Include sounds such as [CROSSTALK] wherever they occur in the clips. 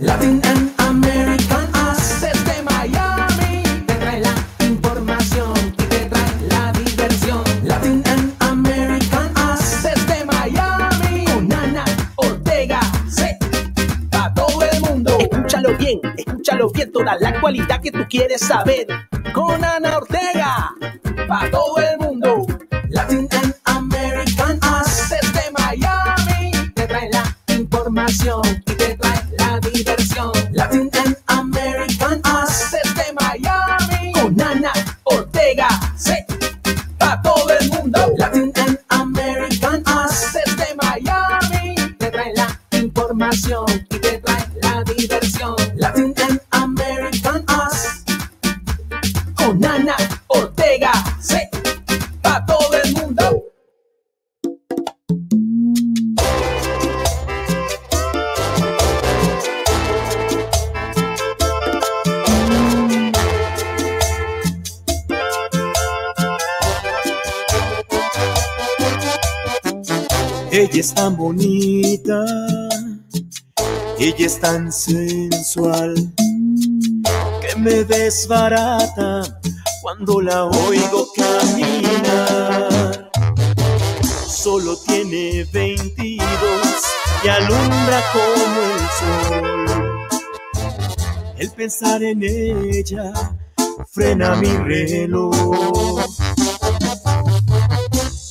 Latin and American Us. Desde Miami te trae la información y te trae la diversión. Latin and American Us. Desde Miami con Ana Ortega. Sí, para todo el mundo. Escúchalo bien, escúchalo bien. Toda la actualidad que tú quieres saber. Con Ana Ortega. Para todo el mundo. Latin and American Us. Desde Miami te trae la información tan sensual, que me desbarata cuando la oigo caminar. Solo tiene 22 y alumbra como el sol. El pensar en ella frena mi reloj.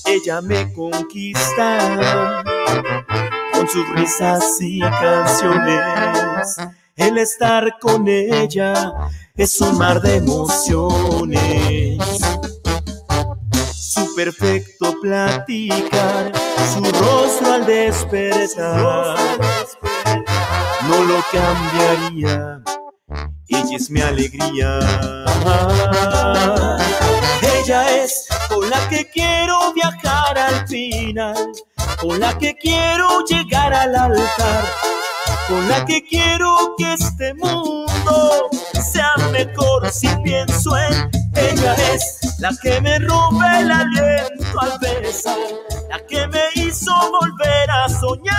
Ella me conquista sus risas y canciones. El estar con ella es un mar de emociones. Su perfecto platicar, su rostro al despertar, no lo cambiaría. Ella es mi alegría. Ella es con la que quiero viajar al final, con la que quiero llegar al altar, con la que quiero que este mundo sea mejor si pienso en ella es la que me roba el aliento al besar, la que me hizo volver a soñar.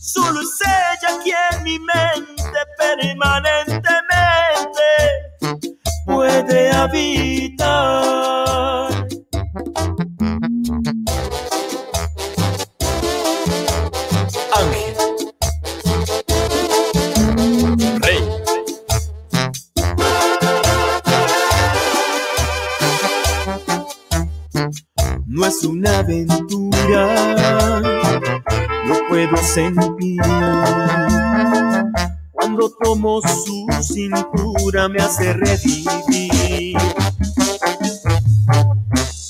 Solo es ella quien mi mente permanentemente puede habitar. Aventura, no puedo sentir. Cuando tomo su cintura me hace revivir.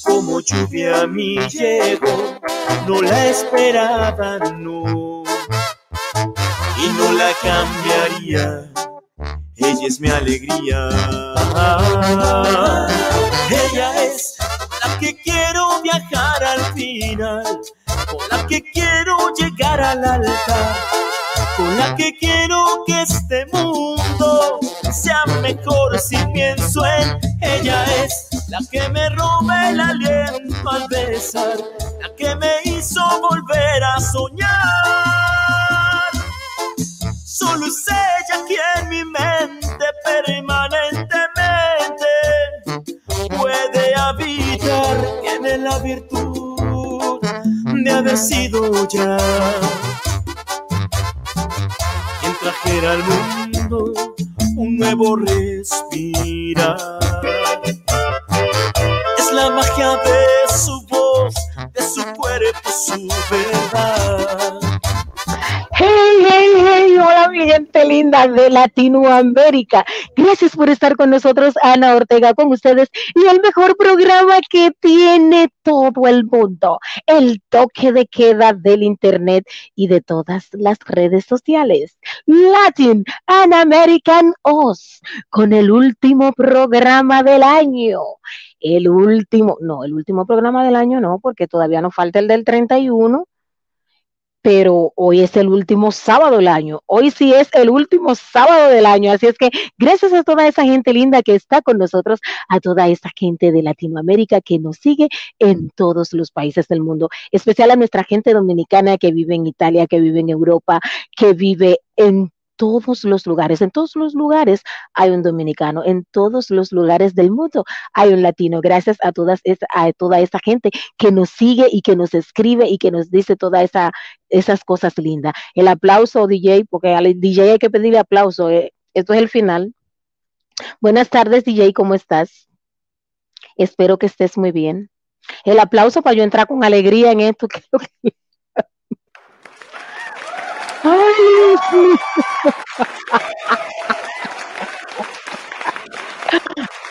Como lluvia a mí llegó, no la esperaba, no. Y no la cambiaría, ella es mi alegría. Ella es la que quiero que quiero llegar al altar, con la que quiero que este mundo sea mejor si pienso en ella es la que me roba el aliento al besar, la que me hizo volver a soñar. Solo es ella quien mi mente permanentemente puede habitar. Tiene la virtud de haber sido ya quien trajera al mundo un nuevo respirar. Es la magia de su voz, de su cuerpo, su verdad. Hey, hey, hey, hola mi gente linda de Latinoamérica. Gracias por estar con nosotros, Ana Ortega, con ustedes y el mejor programa que tiene todo el mundo, el toque de queda del Internet y de todas las redes sociales. Latin and American Oz, con el último programa del año. El último, no, el último programa del año no, porque todavía nos falta el del 31 pero hoy es el último sábado del año. Hoy sí es el último sábado del año. Así es que gracias a toda esa gente linda que está con nosotros, a toda esa gente de Latinoamérica que nos sigue en todos los países del mundo, especial a nuestra gente dominicana que vive en Italia, que vive en Europa, que vive en todos los lugares, en todos los lugares hay un dominicano, en todos los lugares del mundo hay un latino. Gracias a, todas a toda esa gente que nos sigue y que nos escribe y que nos dice todas esa, esas cosas lindas. El aplauso, DJ, porque al DJ hay que pedirle aplauso. Eh. Esto es el final. Buenas tardes, DJ, ¿cómo estás? Espero que estés muy bien. El aplauso para yo entrar con alegría en esto. [LAUGHS] Ay, [LAUGHS]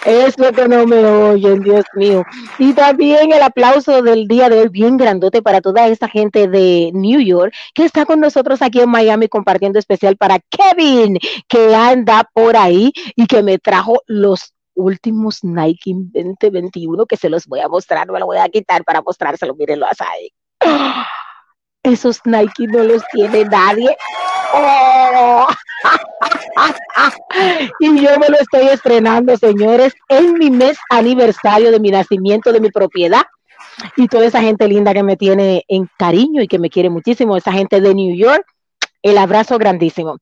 Eso que no me oyen, Dios mío. Y también el aplauso del día de hoy, bien grandote para toda esta gente de New York que está con nosotros aquí en Miami compartiendo especial para Kevin, que anda por ahí y que me trajo los últimos Nike 2021 que se los voy a mostrar, me lo voy a quitar para mostrárselo, mírenlo ahí. Esos Nike no los tiene nadie. Oh. [LAUGHS] y yo me lo estoy estrenando, señores, en mi mes aniversario de mi nacimiento, de mi propiedad. Y toda esa gente linda que me tiene en cariño y que me quiere muchísimo, esa gente de New York, el abrazo grandísimo.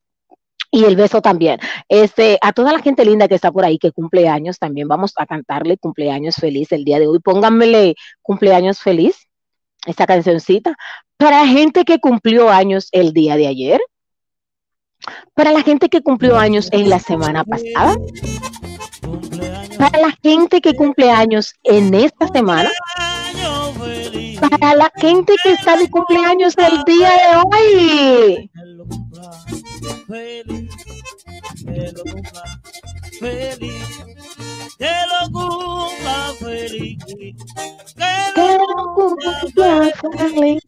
Y el beso también. Este, a toda la gente linda que está por ahí, que cumple años, también vamos a cantarle cumpleaños feliz el día de hoy. Pónganmele cumpleaños feliz, esta cancioncita. Para gente que cumplió años el día de ayer, para la gente que cumplió años en la semana pasada, para la gente que cumple años en esta semana, para la gente que está de cumpleaños el día de hoy. Que lo cumpla feliz. Que lo cumpla feliz.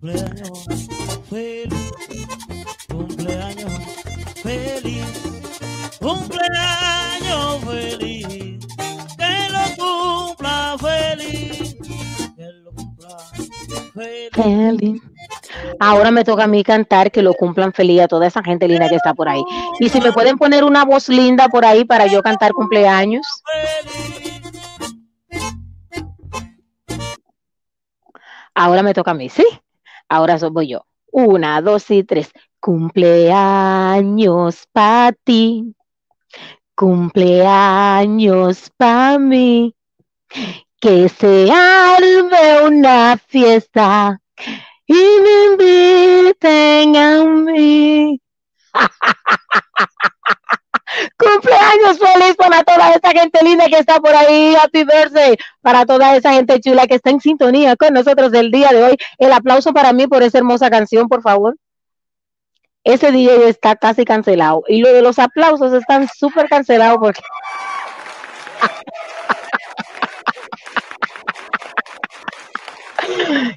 Cumpleaños feliz, cumpleaños feliz, cumpleaños feliz, que lo cumpla feliz, que lo cumpla feliz. Ahora me toca a mí cantar que lo cumplan feliz a toda esa gente linda que está por ahí. Y si me pueden poner una voz linda por ahí para yo cantar cumpleaños. Ahora me toca a mí, ¿sí? Ahora voy yo. Una, dos y tres. Cumpleaños para ti. Cumpleaños para mí. Que se arme una fiesta y me inviten a mí. [LAUGHS] Cumpleaños feliz para toda esa gente linda que está por ahí. Happy birthday para toda esa gente chula que está en sintonía con nosotros del día de hoy. El aplauso para mí por esa hermosa canción, por favor. Ese día está casi cancelado. Y lo de los aplausos están súper cancelados porque.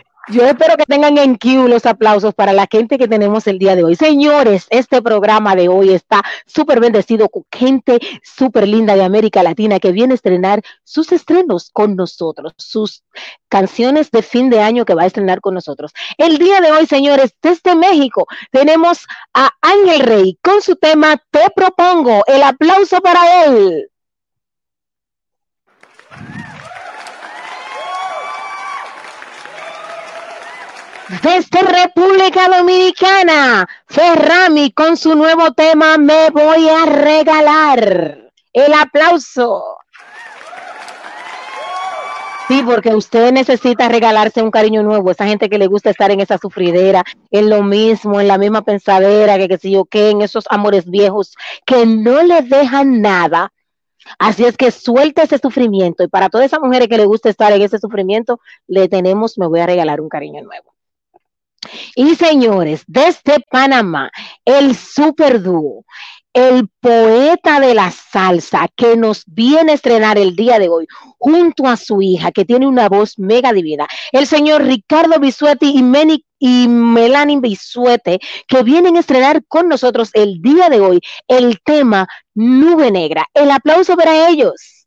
[LAUGHS] Yo espero que tengan en Q los aplausos para la gente que tenemos el día de hoy. Señores, este programa de hoy está súper bendecido con gente súper linda de América Latina que viene a estrenar sus estrenos con nosotros, sus canciones de fin de año que va a estrenar con nosotros. El día de hoy, señores, desde México tenemos a Ángel Rey con su tema Te propongo. El aplauso para él. Desde República Dominicana, Ferrami con su nuevo tema Me voy a regalar. El aplauso. Sí, porque usted necesita regalarse un cariño nuevo. Esa gente que le gusta estar en esa sufridera, en lo mismo, en la misma pensadera, que qué sé yo qué, en esos amores viejos que no le dejan nada. Así es que suelta ese sufrimiento. Y para todas esas mujeres que le gusta estar en ese sufrimiento, le tenemos, me voy a regalar un cariño nuevo. Y señores, desde Panamá, el super dúo, el poeta de la salsa que nos viene a estrenar el día de hoy, junto a su hija, que tiene una voz mega divina, el señor Ricardo Bisuetti y, y Melanie Bisuete, que vienen a estrenar con nosotros el día de hoy el tema Nube Negra. El aplauso para ellos.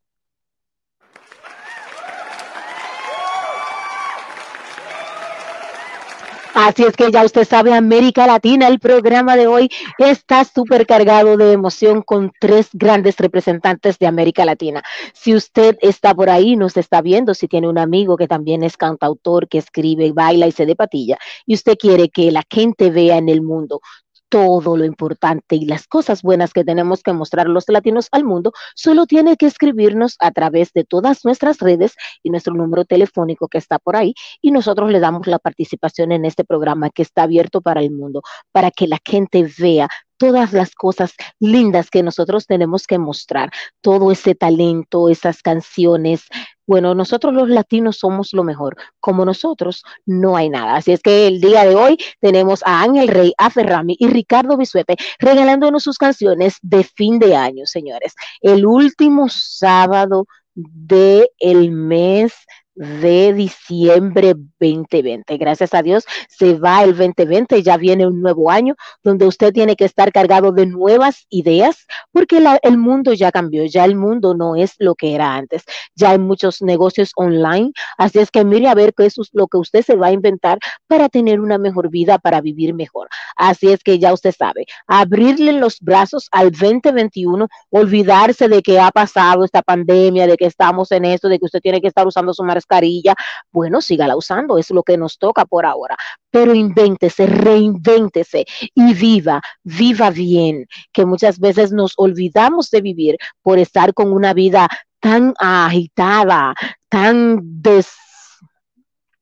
Así es que ya usted sabe, América Latina, el programa de hoy está súper cargado de emoción con tres grandes representantes de América Latina. Si usted está por ahí, nos está viendo, si tiene un amigo que también es cantautor, que escribe, baila y se de patilla, y usted quiere que la gente vea en el mundo todo lo importante y las cosas buenas que tenemos que mostrar los latinos al mundo, solo tiene que escribirnos a través de todas nuestras redes y nuestro número telefónico que está por ahí y nosotros le damos la participación en este programa que está abierto para el mundo, para que la gente vea todas las cosas lindas que nosotros tenemos que mostrar, todo ese talento, esas canciones. Bueno, nosotros los latinos somos lo mejor. Como nosotros, no hay nada. Así es que el día de hoy tenemos a Ángel Rey, a Ferrami y Ricardo Bisuepe regalándonos sus canciones de fin de año, señores. El último sábado del el mes de diciembre 2020. Gracias a Dios se va el 2020, ya viene un nuevo año donde usted tiene que estar cargado de nuevas ideas porque el mundo ya cambió, ya el mundo no es lo que era antes, ya hay muchos negocios online, así es que mire a ver qué es lo que usted se va a inventar para tener una mejor vida, para vivir mejor. Así es que ya usted sabe, abrirle los brazos al 2021, olvidarse de que ha pasado esta pandemia, de que estamos en esto, de que usted tiene que estar usando su mascarilla, bueno, sígala usando, es lo que nos toca por ahora. Pero invéntese, reinvéntese y viva, viva bien, que muchas veces nos olvidamos de vivir por estar con una vida tan agitada, tan des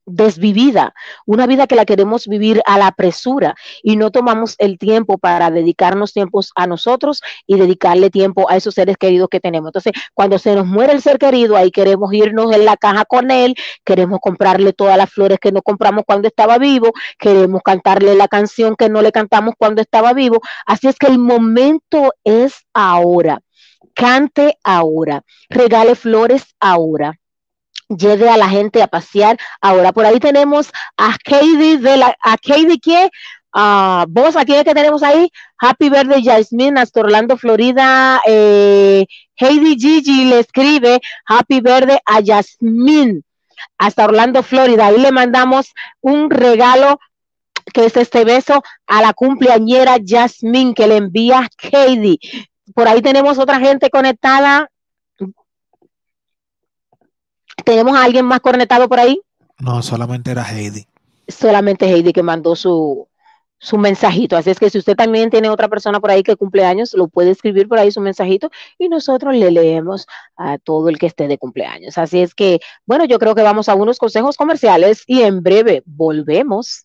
desvivida, una vida que la queremos vivir a la presura y no tomamos el tiempo para dedicarnos tiempos a nosotros y dedicarle tiempo a esos seres queridos que tenemos. Entonces, cuando se nos muere el ser querido, ahí queremos irnos en la caja con él, queremos comprarle todas las flores que no compramos cuando estaba vivo, queremos cantarle la canción que no le cantamos cuando estaba vivo. Así es que el momento es ahora. Cante ahora, regale flores ahora lleve a la gente a pasear. Ahora por ahí tenemos a Katie de la, a Katie que uh, vos aquí que tenemos ahí, Happy Birthday Jasmine hasta Orlando, Florida. Eh, Heidi Gigi le escribe Happy Birthday a Jasmine hasta Orlando, Florida. Ahí le mandamos un regalo que es este beso a la cumpleañera Jasmine que le envía Katie. Por ahí tenemos otra gente conectada. ¿Tenemos a alguien más conectado por ahí? No, solamente era Heidi. Solamente Heidi que mandó su, su mensajito. Así es que si usted también tiene otra persona por ahí que cumple años, lo puede escribir por ahí su mensajito y nosotros le leemos a todo el que esté de cumpleaños. Así es que, bueno, yo creo que vamos a unos consejos comerciales y en breve volvemos.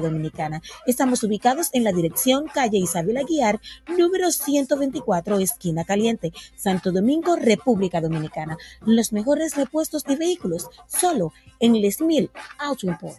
Dominicana. Estamos ubicados en la dirección calle Isabel Aguiar, número 124, esquina caliente, Santo Domingo, República Dominicana. Los mejores repuestos de vehículos, solo en Les Mil Auto Import.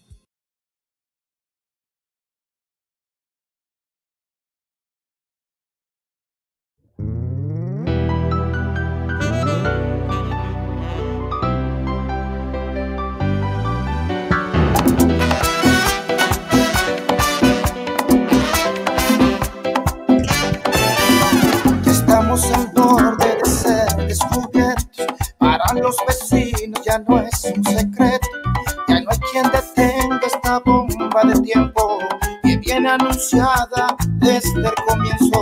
estamos al borde de ser descubiertos. Para los vecinos ya no es un secreto, ya no hay quien detenga esta bomba de tiempo que viene anunciada desde el comienzo.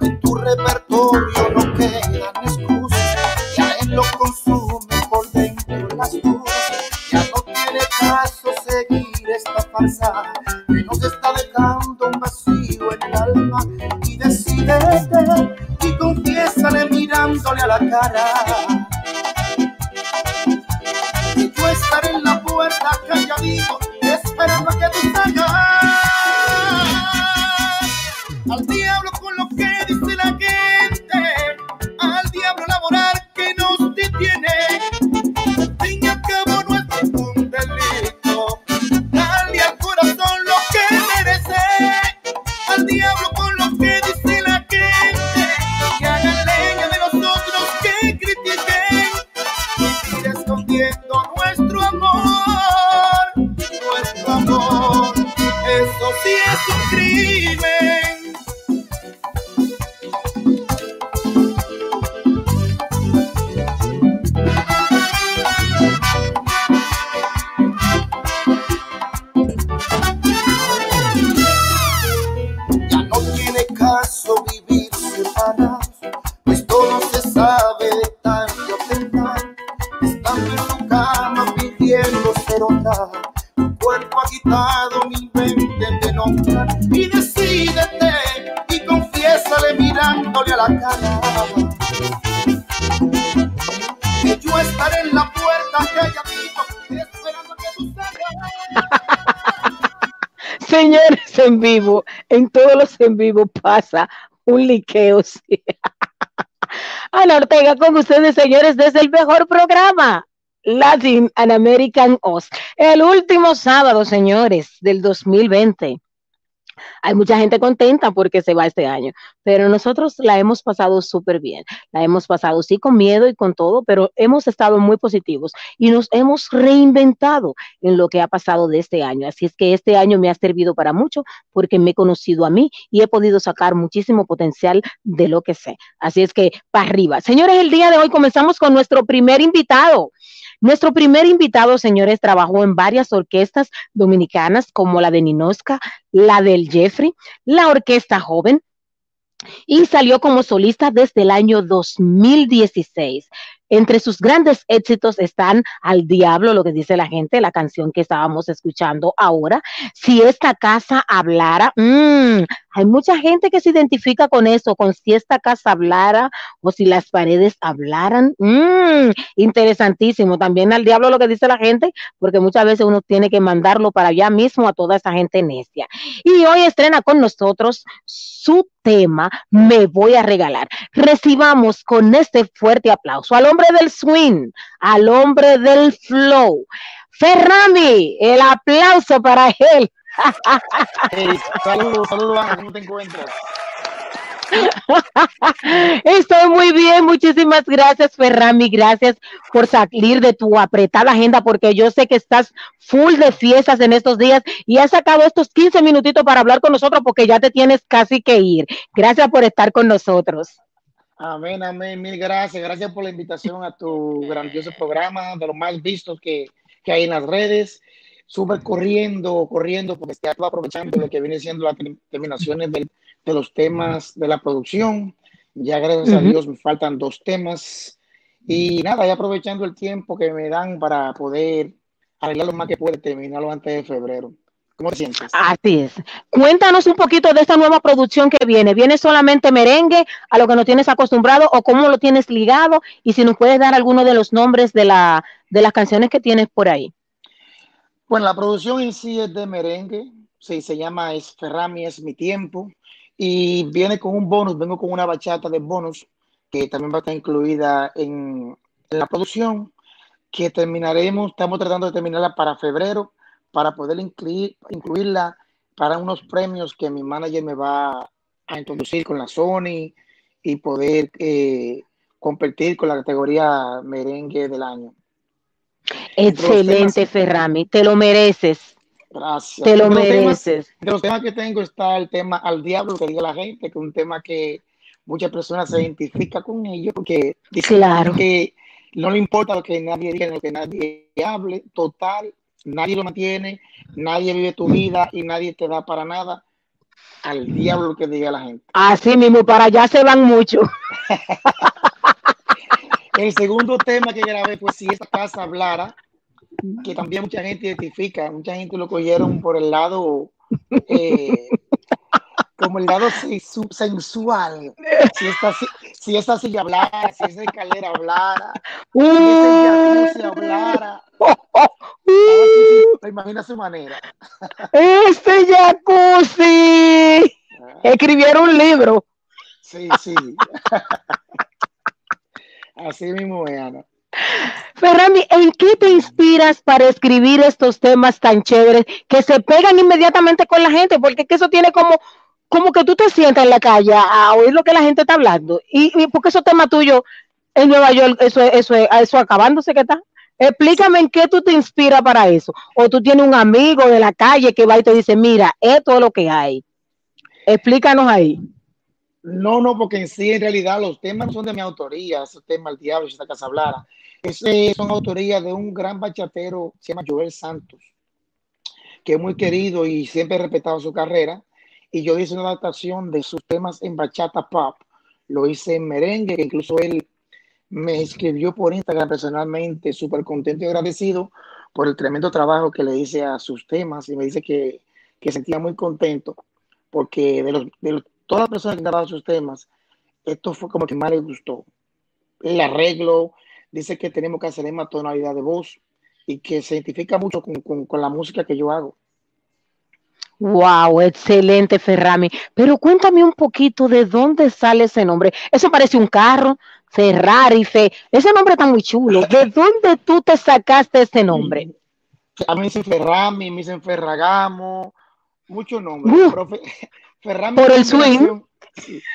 En tu repertorio no quedan excusas, ya él lo consume por dentro las. farsa que nos está dejando un vacío en el alma. Y decídete y confiésale mirándole a la cara. Señores en vivo, en todos los en vivo pasa un liqueo. sí. [LAUGHS] Ana Ortega con ustedes, señores, desde el mejor programa, Latin and American Oz. El último sábado, señores, del 2020. Hay mucha gente contenta porque se va este año, pero nosotros la hemos pasado súper bien. La hemos pasado sí con miedo y con todo, pero hemos estado muy positivos y nos hemos reinventado en lo que ha pasado de este año. Así es que este año me ha servido para mucho porque me he conocido a mí y he podido sacar muchísimo potencial de lo que sé. Así es que para arriba. Señores, el día de hoy comenzamos con nuestro primer invitado. Nuestro primer invitado, señores, trabajó en varias orquestas dominicanas como la de Ninosca, la del Jeffrey, la Orquesta Joven, y salió como solista desde el año 2016. Entre sus grandes éxitos están Al Diablo, lo que dice la gente, la canción que estábamos escuchando ahora. Si esta casa hablara, mm, hay mucha gente que se identifica con eso, con si esta casa hablara o si las paredes hablaran. Mm, interesantísimo. También Al Diablo, lo que dice la gente, porque muchas veces uno tiene que mandarlo para allá mismo a toda esa gente necia. Y hoy estrena con nosotros su tema, Me voy a regalar. Recibamos con este fuerte aplauso al hombre del swing, al hombre del flow. Ferrami, el aplauso para él. Hey, saludos, saludos, Ana, ¿cómo te encuentras? Estoy muy bien, muchísimas gracias Ferrami, gracias por salir de tu apretada agenda porque yo sé que estás full de fiestas en estos días y has sacado estos 15 minutitos para hablar con nosotros porque ya te tienes casi que ir. Gracias por estar con nosotros. Amén, amén, mil gracias. Gracias por la invitación a tu grandioso programa, de los más vistos que, que hay en las redes. Súper corriendo, corriendo, porque estoy aprovechando lo que viene siendo las terminaciones del, de los temas de la producción. Ya gracias a Ujú. Dios me faltan dos temas. Y nada, ya aprovechando el tiempo que me dan para poder arreglar lo más que pueda, terminarlo antes de febrero. ¿Cómo te sientes? Así es. Cuéntanos un poquito de esta nueva producción que viene. ¿Viene solamente merengue a lo que nos tienes acostumbrado o cómo lo tienes ligado? Y si nos puedes dar alguno de los nombres de, la, de las canciones que tienes por ahí. Bueno, la producción en sí es de merengue, sí, se llama Es Ferrami, es mi tiempo, y viene con un bonus, vengo con una bachata de bonus que también va a estar incluida en, en la producción, que terminaremos, estamos tratando de terminarla para febrero, para poder incluir, incluirla para unos premios que mi manager me va a introducir con la Sony y poder eh, competir con la categoría merengue del año. Excelente, temas- Ferrami. Te lo mereces. Gracias. Te lo los temas- mereces. De los temas que tengo está el tema Al Diablo, que diga la gente, que es un tema que muchas personas se identifican con ello, porque dicen Claro. que no le importa lo que nadie diga, lo que nadie hable, total, nadie lo mantiene, nadie vive tu vida y nadie te da para nada. Al diablo lo que diga la gente. Así mismo, para allá se van mucho. [LAUGHS] El segundo tema que grabé fue Si esta casa hablara, que también mucha gente identifica, mucha gente lo cogieron por el lado eh, como el lado sensu- sensual. [LAUGHS] Si esta, si, si esta silla hablara, si esa escalera hablara, si ese jacuzzi hablara. Oh, oh, uh, lo imagina a su manera. [LAUGHS] este jacuzzi. Escribieron un libro. Sí, sí. [LAUGHS] Así mismo Ana. Ferrami, ¿en qué te inspiras para escribir estos temas tan chéveres que se pegan inmediatamente con la gente? Porque es que eso tiene como, como que tú te sientas en la calle a oír lo que la gente está hablando. Y, y porque esos temas tuyos en Nueva York, eso, eso, eso acabándose que está. Explícame en qué tú te inspiras para eso. O tú tienes un amigo de la calle que va y te dice, mira, esto es lo que hay. Explícanos ahí. No, no, porque en sí, en realidad, los temas son de mi autoría, esos temas, el diablo, si esta casa hablara. Ese son autoría de un gran bachatero, se llama Joel Santos, que es muy querido y siempre he respetado su carrera. Y yo hice una adaptación de sus temas en bachata pop. Lo hice en merengue, que incluso él me escribió por Instagram personalmente, súper contento y agradecido por el tremendo trabajo que le hice a sus temas. Y me dice que, que sentía muy contento porque de, los, de todas las personas que han grabado sus temas, esto fue como que más les gustó. El arreglo, dice que tenemos que hacer más tonalidad de voz y que se identifica mucho con, con, con la música que yo hago. Wow, excelente, Ferrami. Pero cuéntame un poquito de dónde sale ese nombre. Eso parece un carro, Ferrari, Fe. Ese nombre está muy chulo. ¿De [LAUGHS] dónde tú te sacaste ese nombre? A mí me dicen Ferrami, me dicen Ferragamo, muchos nombres. Uh, pero Fe- [LAUGHS] Ferrami por el swing.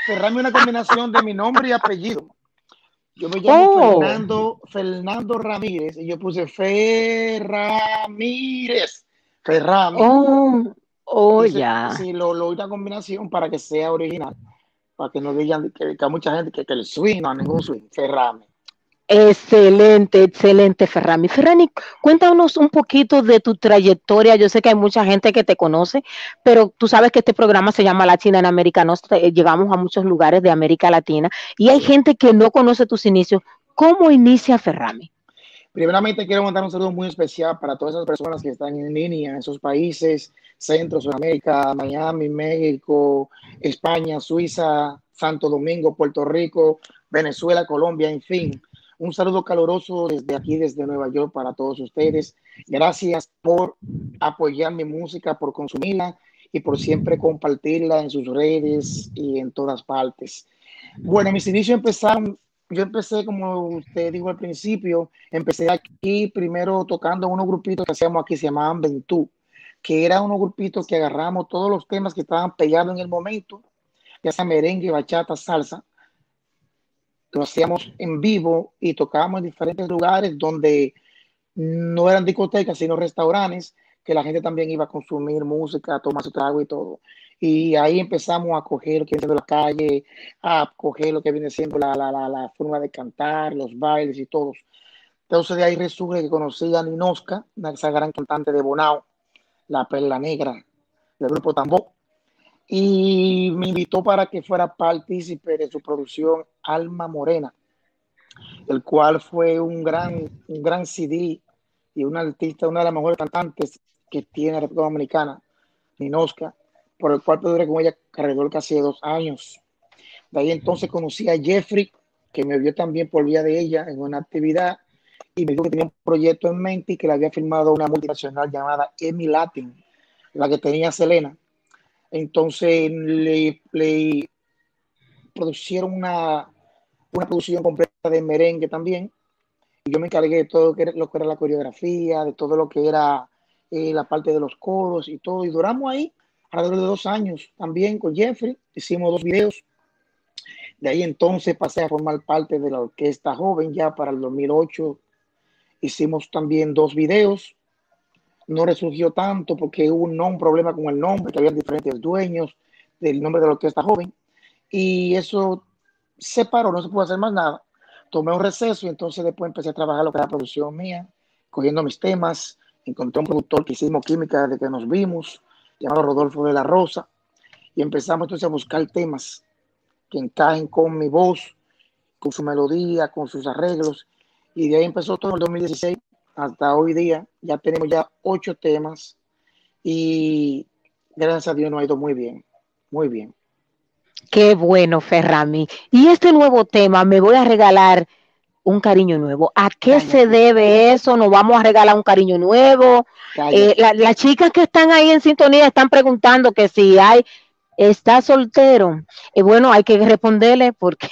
Ferrami es una combinación de mi nombre y apellido. Yo me llamo Oh, Fernando, Fernando Ramírez y yo puse Ferramírez, Ferrami. oh, oh, ya. sí, lo, lo una combinación para que sea original, para que no digan que, que hay mucha gente que, que el swing, no, ningún swing, Ferrami. Excelente, excelente, Ferrami. Ferrani, cuéntanos un poquito de tu trayectoria. Yo sé que hay mucha gente que te conoce, pero tú sabes que este programa se llama Latina en América Nostra. eh, Llegamos a muchos lugares de América Latina y hay gente que no conoce tus inicios. ¿Cómo inicia Ferrami? Primeramente quiero mandar un saludo muy especial para todas esas personas que están en línea en esos países, Centro, Sudamérica, Miami, México, España, Suiza, Santo Domingo, Puerto Rico, Venezuela, Colombia, en fin. Un saludo caluroso desde aquí, desde Nueva York, para todos ustedes. Gracias por apoyar mi música, por consumirla y por siempre compartirla en sus redes y en todas partes. Bueno, mis inicios empezaron, yo empecé como usted dijo al principio, empecé aquí primero tocando unos grupitos que hacíamos aquí, se llamaban Ventú, que eran unos grupitos que agarramos todos los temas que estaban pegados en el momento, ya sea merengue, bachata, salsa, lo hacíamos en vivo y tocábamos en diferentes lugares donde no eran discotecas, sino restaurantes, que la gente también iba a consumir música, a tomar su trago y todo. Y ahí empezamos a coger lo que viene siendo la calle, a coger lo que viene siendo la, la, la, la forma de cantar, los bailes y todos. Entonces de ahí resurge que conocí a Ninoska, una esa gran cantante de Bonao, la perla negra del grupo Tambó, y me invitó para que fuera partícipe de su producción Alma Morena, el cual fue un gran, un gran CD y una artista, una de las mejores cantantes que tiene la República Dominicana, Ninoska, por el cual duré con ella alrededor casi de dos años. De ahí entonces conocí a Jeffrey, que me vio también por vía de ella en una actividad y me dijo que tenía un proyecto en mente y que le había firmado una multinacional llamada Emi Latin, la que tenía Selena. Entonces le, le producieron una, una producción completa de merengue también. Y yo me encargué de todo lo que era, lo que era la coreografía, de todo lo que era eh, la parte de los coros y todo. Y duramos ahí alrededor de dos años también con Jeffrey. Hicimos dos videos. De ahí entonces pasé a formar parte de la orquesta joven ya para el 2008. Hicimos también dos videos. No resurgió tanto porque hubo un, un problema con el nombre, que había diferentes dueños del nombre de la orquesta joven. Y eso se paró, no se pudo hacer más nada. Tomé un receso y entonces después empecé a trabajar lo que era producción mía, cogiendo mis temas. Encontré un productor que hicimos química desde que nos vimos, llamado Rodolfo de la Rosa, y empezamos entonces a buscar temas que encajen con mi voz, con su melodía, con sus arreglos. Y de ahí empezó todo el 2016 hasta hoy día. Ya tenemos ya ocho temas y gracias a Dios nos ha ido muy bien. Muy bien. Qué bueno, Ferrami. Y este nuevo tema, me voy a regalar un cariño nuevo. ¿A qué Cállate. se debe eso? ¿Nos vamos a regalar un cariño nuevo? Eh, la- las chicas que están ahí en sintonía están preguntando que si hay, está soltero. Y bueno, hay que responderle porque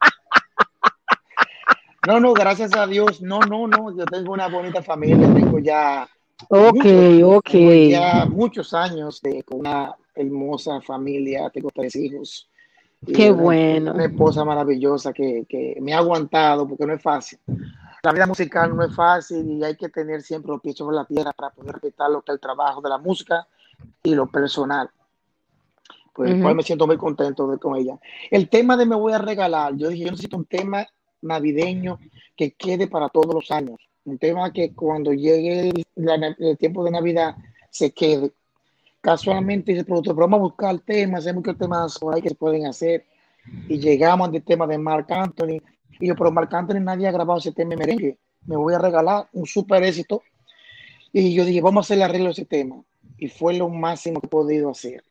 [LAUGHS] No, no, gracias a Dios. No, no, no. Yo tengo una bonita familia. Tengo ya, Ok, muchos- ok. tengo ya muchos años de, con una hermosa familia. Tengo tres hijos. Qué una- bueno. Una esposa maravillosa que, que me ha aguantado porque no es fácil. La vida musical no es fácil y hay que tener siempre los pies sobre la tierra para poder respetar lo que es el trabajo de la música y lo personal. El Ujú. cual me siento muy contento de con ella. El tema de me voy a regalar, yo dije, yo necesito un tema navideño que quede para todos los años. Un tema que cuando llegue el, la- el tiempo de Navidad se quede. Casualmente dice el productor, pero vamos a buscar temas, hay muchos temas por ahí que se pueden hacer. Y llegamos al tema de Marc Anthony. Y yo, pero Marc Anthony nadie ha grabado ese tema en merengue. Me voy a regalar un super éxito. Y yo dije, vamos a hacer el arreglo de ese tema. Y fue lo máximo que he podido hacer.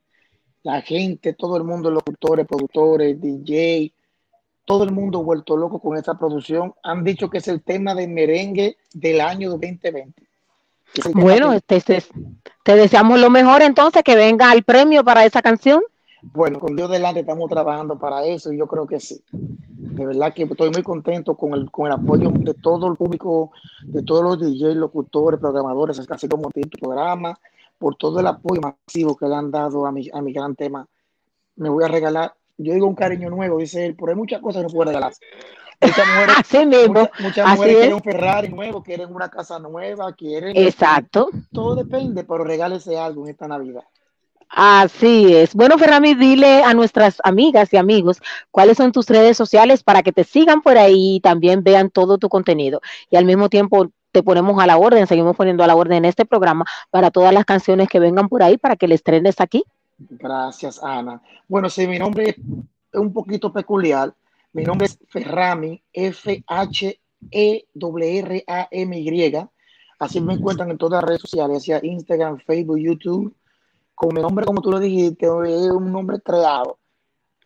La gente, todo el mundo, locutores, productores, DJ, todo el mundo vuelto loco con esta producción. Han dicho que es el tema de merengue del año 2020. Bueno, que- este, este- te deseamos lo mejor entonces, que venga el premio para esa canción. Bueno, con Dios delante estamos trabajando para eso y yo creo que sí. De verdad que estoy muy contento con el, con el apoyo de todo el público, de todos los DJs, locutores, programadores, así como tu programa, por todo el apoyo masivo que le han dado a mi, a mi gran tema. Me voy a regalar, yo digo un cariño nuevo, dice él, pero hay muchas cosas que no puedo regalar. Muchas mujeres, Así mismo. muchas, muchas así mujeres es. quieren un Ferrari nuevo, quieren una casa nueva, quieren... Exacto. Todo depende, pero regálese algo en esta Navidad. Así es. Bueno, Ferrami, dile a nuestras amigas y amigos cuáles son tus redes sociales para que te sigan por ahí y también vean todo tu contenido. Y al mismo tiempo te ponemos a la orden, seguimos poniendo a la orden en este programa para todas las canciones que vengan por ahí para que le estrenes aquí. Gracias, Ana. Bueno, sí, mi nombre es un poquito peculiar. Mi nombre es Ferrami, F-H-E-R-R-A-M-Y. Así me encuentran en todas las redes sociales, hacia Instagram, Facebook, YouTube. Con mi nombre, como tú lo dijiste, es un nombre creado.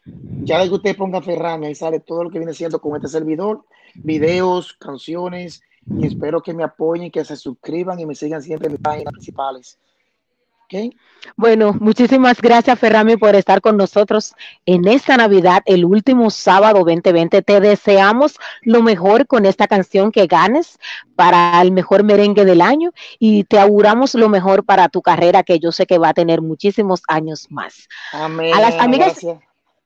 Ya de que usted ponga Ferrami, ahí sale todo lo que viene siendo con este servidor, videos, canciones, y espero que me apoyen, que se suscriban y me sigan siempre en mis páginas principales. Bueno, muchísimas gracias, Ferrami, por estar con nosotros en esta Navidad, el último sábado 2020. Te deseamos lo mejor con esta canción que ganes para el mejor merengue del año y te auguramos lo mejor para tu carrera, que yo sé que va a tener muchísimos años más. Amén. A las amigas- Gracias.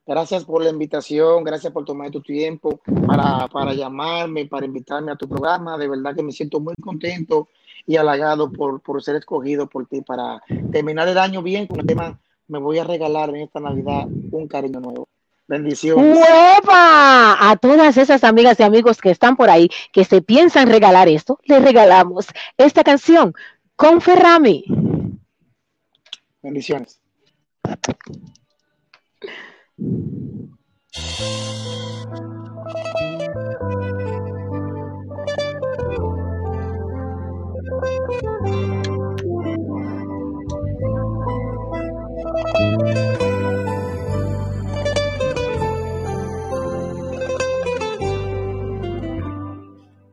Gracias por la invitación, gracias por tomar tu tiempo para, para llamarme, para invitarme a tu programa. De verdad que me siento muy contento y halagado por, por ser escogido por ti para terminar el año bien con el tema. Me voy a regalar en esta Navidad un cariño nuevo. Bendiciones. ¡Hueva! A todas esas amigas y amigos que están por ahí, que se piensan regalar esto, les regalamos esta canción con Ferrami. Bendiciones.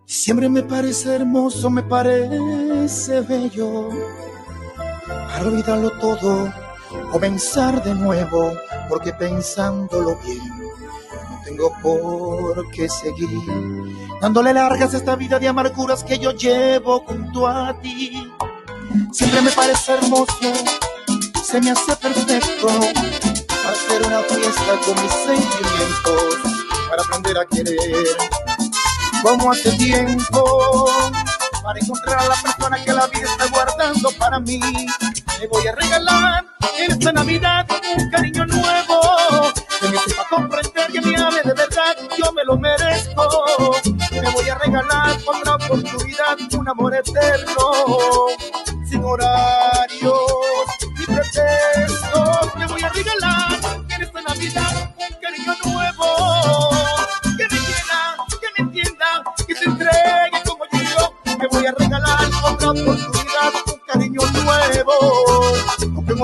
Siempre me parece hermoso, me parece bello. Para olvidarlo todo, comenzar de nuevo, porque pensándolo bien, no tengo por qué seguir dándole largas a esta vida de amarguras que yo llevo junto a ti. Siempre me parece hermoso, se me hace perfecto hacer una fiesta con mis sentimientos para aprender a querer como hace tiempo para encontrar a la persona que la vida está guardando para mí. Le voy a regalar en esta Navidad un cariño nuevo que me sepa comprender que me ame de verdad, yo me lo merezco. Le voy a regalar otra oportunidad, un amor eterno, sin horarios ni pretextos. Le voy a regalar en esta Navidad un cariño nuevo que me quiera, que me entienda, que se entregue como yo. Me voy a regalar otra oportunidad,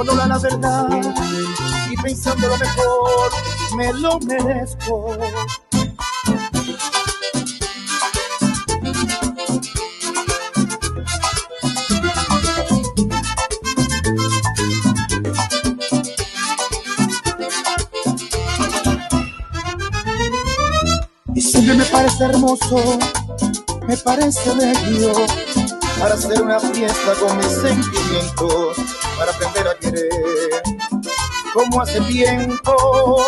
la verdad y deseando lo mejor, me lo merezco. Y siempre me parece hermoso, me parece bello para hacer una fiesta con mis sentimientos, como hace tiempo,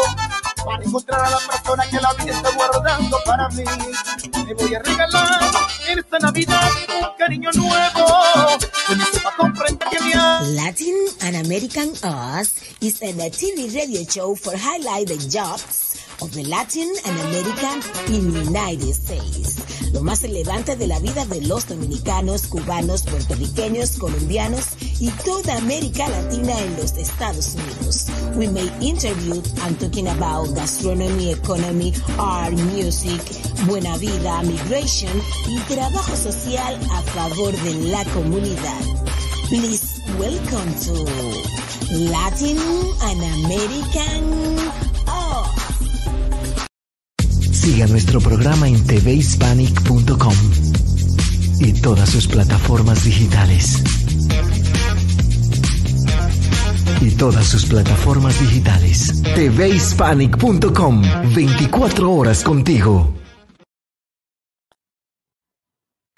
para encontrar a la persona que la vida está guardando para mí. Me voy a regalar en esta Navidad un cariño nuevo, Latin and American Us is a TV radio show for highlight the jobs of the Latin and American in United States. Lo más relevante de la vida de los dominicanos, cubanos, puertorriqueños, colombianos y toda América Latina en los Estados Unidos. We may interview and talking about gastronomy, economy, art, music, buena vida, migration y trabajo social a favor de la comunidad. Please welcome to Latin and American Us. Siga nuestro programa en tvhispanic.com y todas sus plataformas digitales. Y todas sus plataformas digitales. tvhispanic.com 24 horas contigo.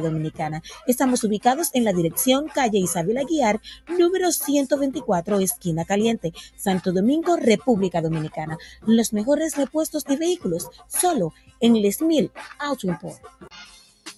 Dominicana. Estamos ubicados en la dirección calle Isabel Aguiar, número 124, esquina caliente, Santo Domingo, República Dominicana. Los mejores repuestos de vehículos, solo en Les Mil Auto Import.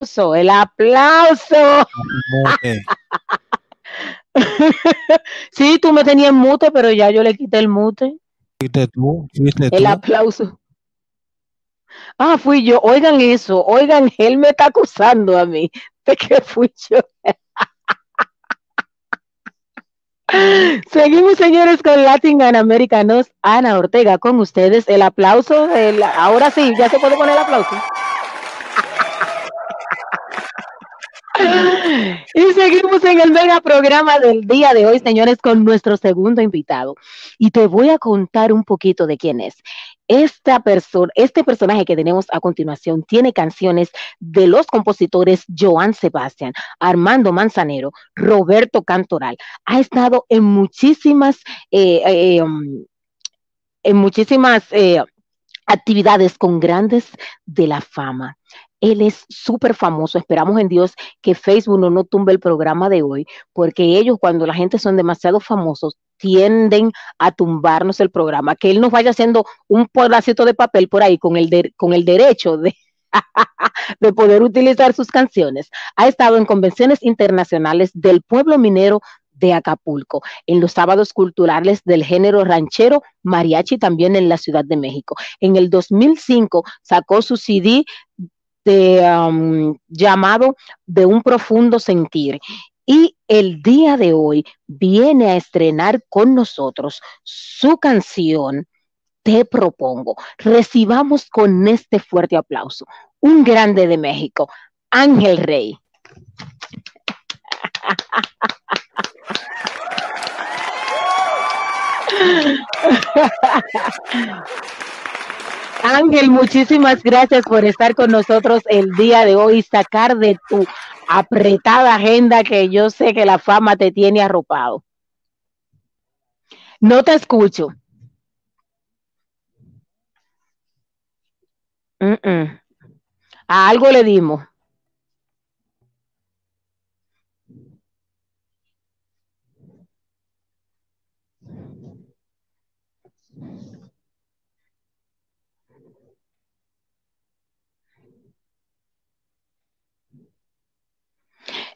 Aplauso, el aplauso. [LAUGHS] Sí, tú me tenías en mute, pero ya yo le quité el mute. Tú, El aplauso. Ah, fui yo. Oigan eso, oigan, él me está acusando a mí de que fui yo. Seguimos, señores, con Latin and Americanos. Ana Ortega con ustedes. El aplauso. el- ahora sí, ya se puede poner el aplauso. Y seguimos en el mega programa del día de hoy, señores, con nuestro segundo invitado. Y te voy a contar un poquito de quién es. Esta persona, este personaje que tenemos a continuación tiene canciones de los compositores Joan Sebastián, Armando Manzanero, Roberto Cantoral. Ha estado en muchísimas, eh, eh, um, en muchísimas eh, actividades con grandes de la fama. Él es súper famoso. Esperamos en Dios que Facebook no nos tumbe el programa de hoy, porque ellos cuando la gente son demasiado famosos tienden a tumbarnos el programa. Que él nos vaya haciendo un pedacito de papel por ahí con el, de- con el derecho de, [LAUGHS] de poder utilizar sus canciones. Ha estado en convenciones internacionales del pueblo minero de Acapulco, en los sábados culturales del género ranchero, mariachi también en la Ciudad de México. En el 2005 sacó su CD de, um, llamado De un profundo sentir. Y el día de hoy viene a estrenar con nosotros su canción Te propongo. Recibamos con este fuerte aplauso un grande de México, Ángel Rey. [LAUGHS] Ángel, muchísimas gracias por estar con nosotros el día de hoy, sacar de tu apretada agenda que yo sé que la fama te tiene arropado. No te escucho. A algo le dimos.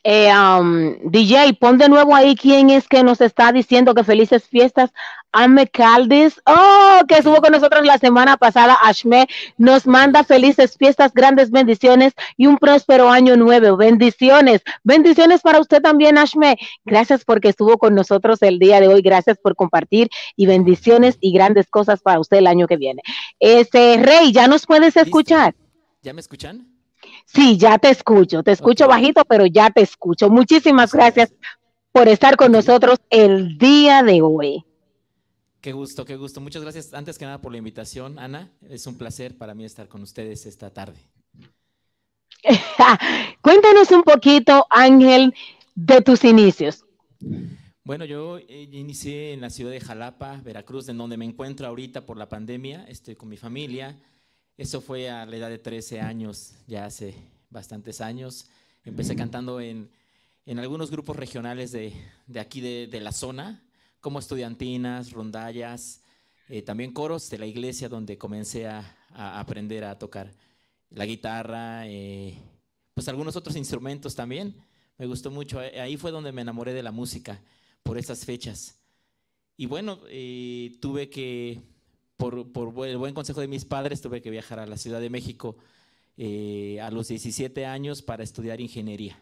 Eh, um, DJ, pon de nuevo ahí quién es que nos está diciendo que felices fiestas. Ame Caldes, oh, que estuvo con nosotros la semana pasada. Ashme nos manda felices fiestas, grandes bendiciones y un próspero año nuevo. Bendiciones, bendiciones para usted también, Ashme. Gracias porque estuvo con nosotros el día de hoy. Gracias por compartir y bendiciones y grandes cosas para usted el año que viene. Este Rey, ya nos puedes escuchar. ¿Ya me escuchan? Sí, ya te escucho, te escucho bajito, pero ya te escucho. Muchísimas gracias por estar con nosotros el día de hoy. Qué gusto, qué gusto. Muchas gracias antes que nada por la invitación, Ana. Es un placer para mí estar con ustedes esta tarde. [LAUGHS] Cuéntanos un poquito, Ángel, de tus inicios. Bueno, yo eh, inicié en la ciudad de Jalapa, Veracruz, en donde me encuentro ahorita por la pandemia. Estoy con mi familia. Eso fue a la edad de 13 años, ya hace bastantes años. Empecé cantando en, en algunos grupos regionales de, de aquí de, de la zona, como estudiantinas, rondallas, eh, también coros de la iglesia donde comencé a, aprender a tocar la guitarra, eh, pues algunos otros instrumentos también. Me gustó mucho. Eh, Ahí fue donde me enamoré de la música, por esas fechas. Y bueno, eh, tuve que, por, el buen consejo de mis padres, tuve que viajar a la Ciudad de México eh, a los 17 años para estudiar ingeniería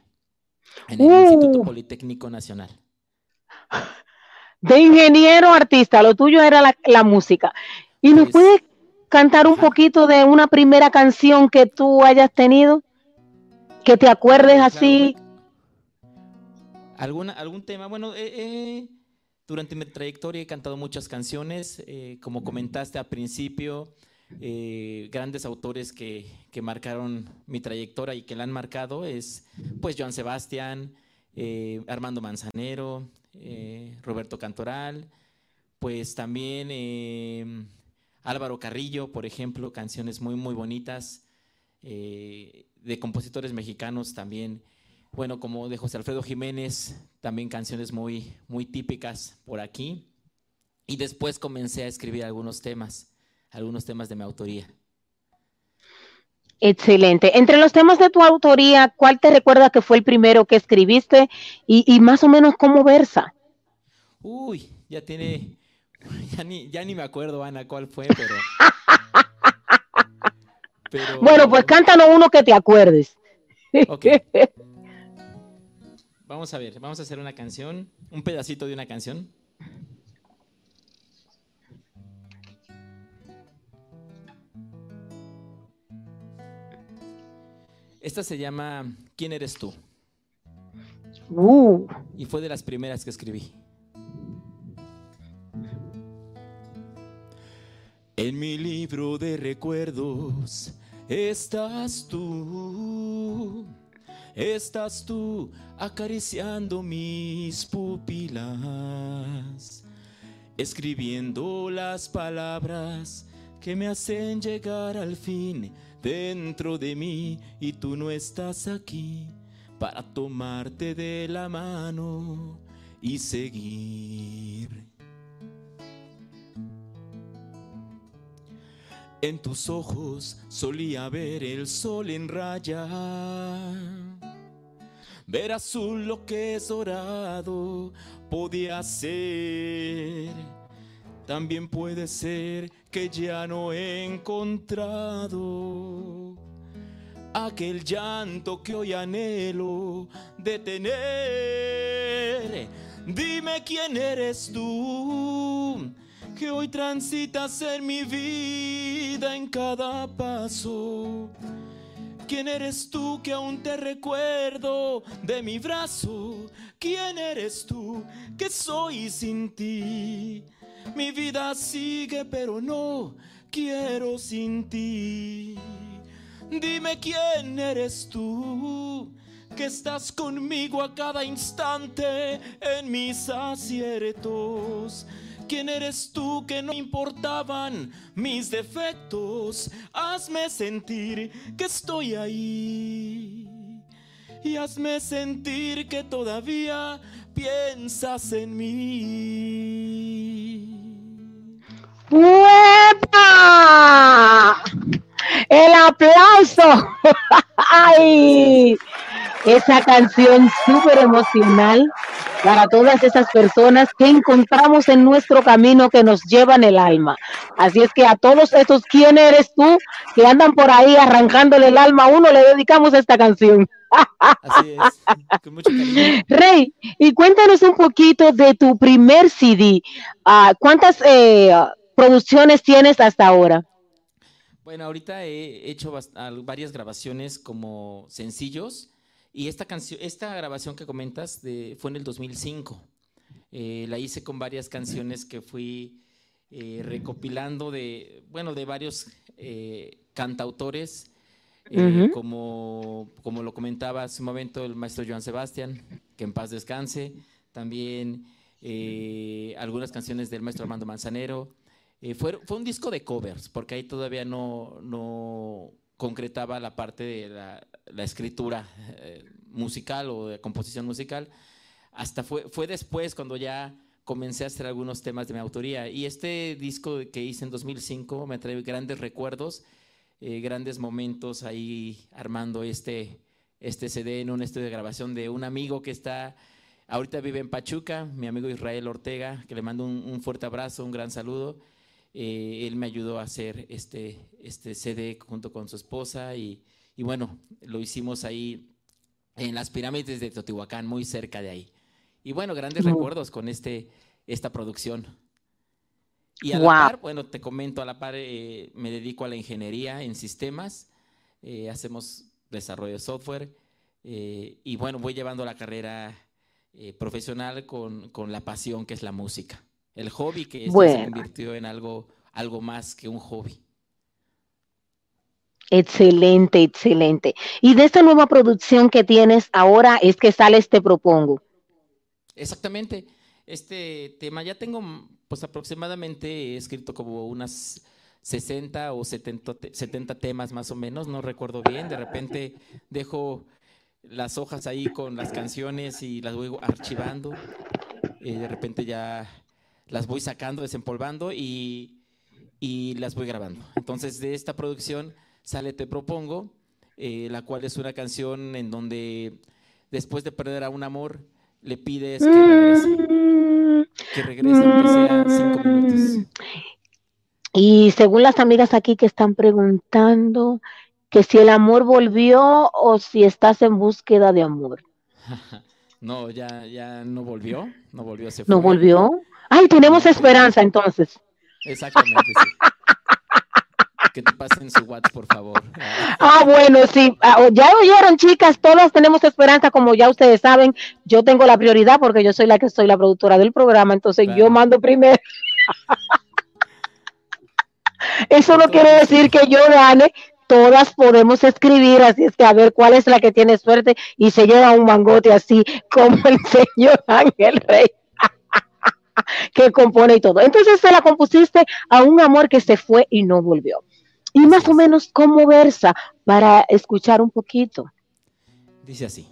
en el Uh. Instituto Politécnico Nacional. [LAUGHS] De ingeniero artista, lo tuyo era la, la música. ¿Y nos Pues- puedes cantar un poquito de una primera canción que tú hayas tenido? Que te acuerdes Claro, así. ¿Alguna, ¿Algún tema? Bueno, eh, eh, durante mi trayectoria he cantado muchas canciones, eh, como comentaste al principio, eh, grandes autores que, que marcaron mi trayectoria y que la han marcado es pues Joan Sebastián, eh, Armando Manzanero, Roberto Cantoral, pues también Álvaro Carrillo, por ejemplo, canciones muy, muy bonitas, de compositores mexicanos también bueno, como de José Alfredo Jiménez, también canciones muy, muy típicas por aquí. Y después comencé a escribir algunos temas, algunos temas de mi autoría. Excelente. Entre los temas de tu autoría, ¿cuál te recuerda que fue el primero que escribiste y, y más o menos cómo versa? Uy, ya tiene, [LAUGHS] ya ni, ya ni me acuerdo, Ana, cuál fue, pero... [LAUGHS] pero Bueno, pues cántanos uno que te acuerdes. Ok. [LAUGHS] Vamos a ver, vamos a hacer una canción, un pedacito de una canción. Esta se llama ¿Quién eres tú? Uh, Y fue de las primeras que escribí. En mi libro de recuerdos estás tú, estás tú acariciando mis pupilas, escribiendo las palabras que me hacen llegar al fin dentro de mí y tú no estás aquí para tomarte de la mano y seguir. En tus ojos solía ver el sol en raya, ver azul lo que es dorado podía ser. También puede ser que ya no he encontrado aquel llanto que hoy anhelo detener. Dime quién eres tú, que hoy transitas en mi vida en cada paso. ¿Quién eres tú que aún te recuerdo de mi brazo? ¿Quién eres tú que soy sin ti? Mi vida sigue pero no quiero sin ti. Dime quién eres tú, que estás conmigo a cada instante en mis aciertos. ¿Quién eres tú que no importaban mis defectos? Hazme sentir que estoy ahí. Y hazme sentir que todavía piensas en mí. ¡Huepa! El aplauso. [LAUGHS] ¡Ay! Esa canción súper emocional para todas esas personas que encontramos en nuestro camino que nos llevan el alma. Así es que a todos esos, ¿quién eres tú? Que andan por ahí arrancándole el alma a uno, le dedicamos esta canción. Así es, con mucho cariño. Rey, y cuéntanos un poquito de tu primer CD. Ah, ¿Cuántas eh, producciones tienes hasta ahora? Bueno, ahorita he hecho varias grabaciones como sencillos y esta canción, esta grabación que comentas de, fue en el 2005. Eh, la hice con varias canciones que fui eh, recopilando de, bueno, de varios eh, cantautores, eh, Ujú. como, como lo comentaba hace un momento el maestro Joan Sebastián, que en paz descanse. También eh, algunas canciones del maestro Armando Manzanero. Eh, fue, fue un disco de covers, porque ahí todavía no, no concretaba la parte de la, la escritura eh, musical o de composición musical. Hasta fue, fue después cuando ya comencé a hacer algunos temas de mi autoría. Y este disco que hice en 2005 me trae grandes recuerdos, eh, grandes momentos ahí armando este, este CD en un estudio de grabación de un amigo que está, ahorita vive en Pachuca, mi amigo Israel Ortega, que le mando un, fuerte abrazo, un gran saludo. Eh, él me ayudó a hacer este, este CD junto con su esposa y, y bueno, lo hicimos ahí en las pirámides de Teotihuacán, muy cerca de ahí. Y bueno, grandes recuerdos con este, esta producción. Y a la par, bueno, te comento, a la par eh, me dedico a la ingeniería en sistemas, eh, hacemos desarrollo de software eh, y bueno, voy llevando la carrera profesional con, con la pasión que es la música. El hobby que esto se Bueno. convirtió en algo, algo más que un hobby. Excelente, excelente. Y de esta nueva producción que tienes ahora es que sales Te Propongo. Exactamente. Este tema ya tengo, pues aproximadamente he escrito como unas 60 o 70, te- 70 temas más o menos, no recuerdo bien. De repente dejo las hojas ahí con las canciones y las voy archivando. Eh, de repente ya las voy sacando, desempolvando y, y las voy grabando. Entonces de esta producción sale Te Propongo, eh, la cual es una canción en donde después de perder a un amor, le pides que regrese, Mm, que regrese aunque sea cinco minutos. Y según las amigas aquí que están preguntando que si el amor volvió o si estás en búsqueda de amor. [LAUGHS] No, ya, ya no volvió, no volvió, se ¿No fue. volvió? Ay, tenemos esperanza entonces. Exactamente, sí. Que te pasen su WhatsApp, por favor. [LAUGHS] Ah, bueno, sí. Ah, ya oyeron, chicas, todas tenemos esperanza, como ya ustedes saben. Yo tengo la prioridad porque yo soy la que soy la productora del programa, entonces yo mando primero. [LAUGHS] Eso no quiere decir que yo gane. Todas podemos escribir, así es que a ver cuál es la que tiene suerte y se lleva un mangote así como el [LAUGHS] señor Ángel Rey. que compone y todo. Entonces se la compusiste a un amor que se fue y no volvió. Y más o menos cómo versa para escuchar un poquito. Dice así.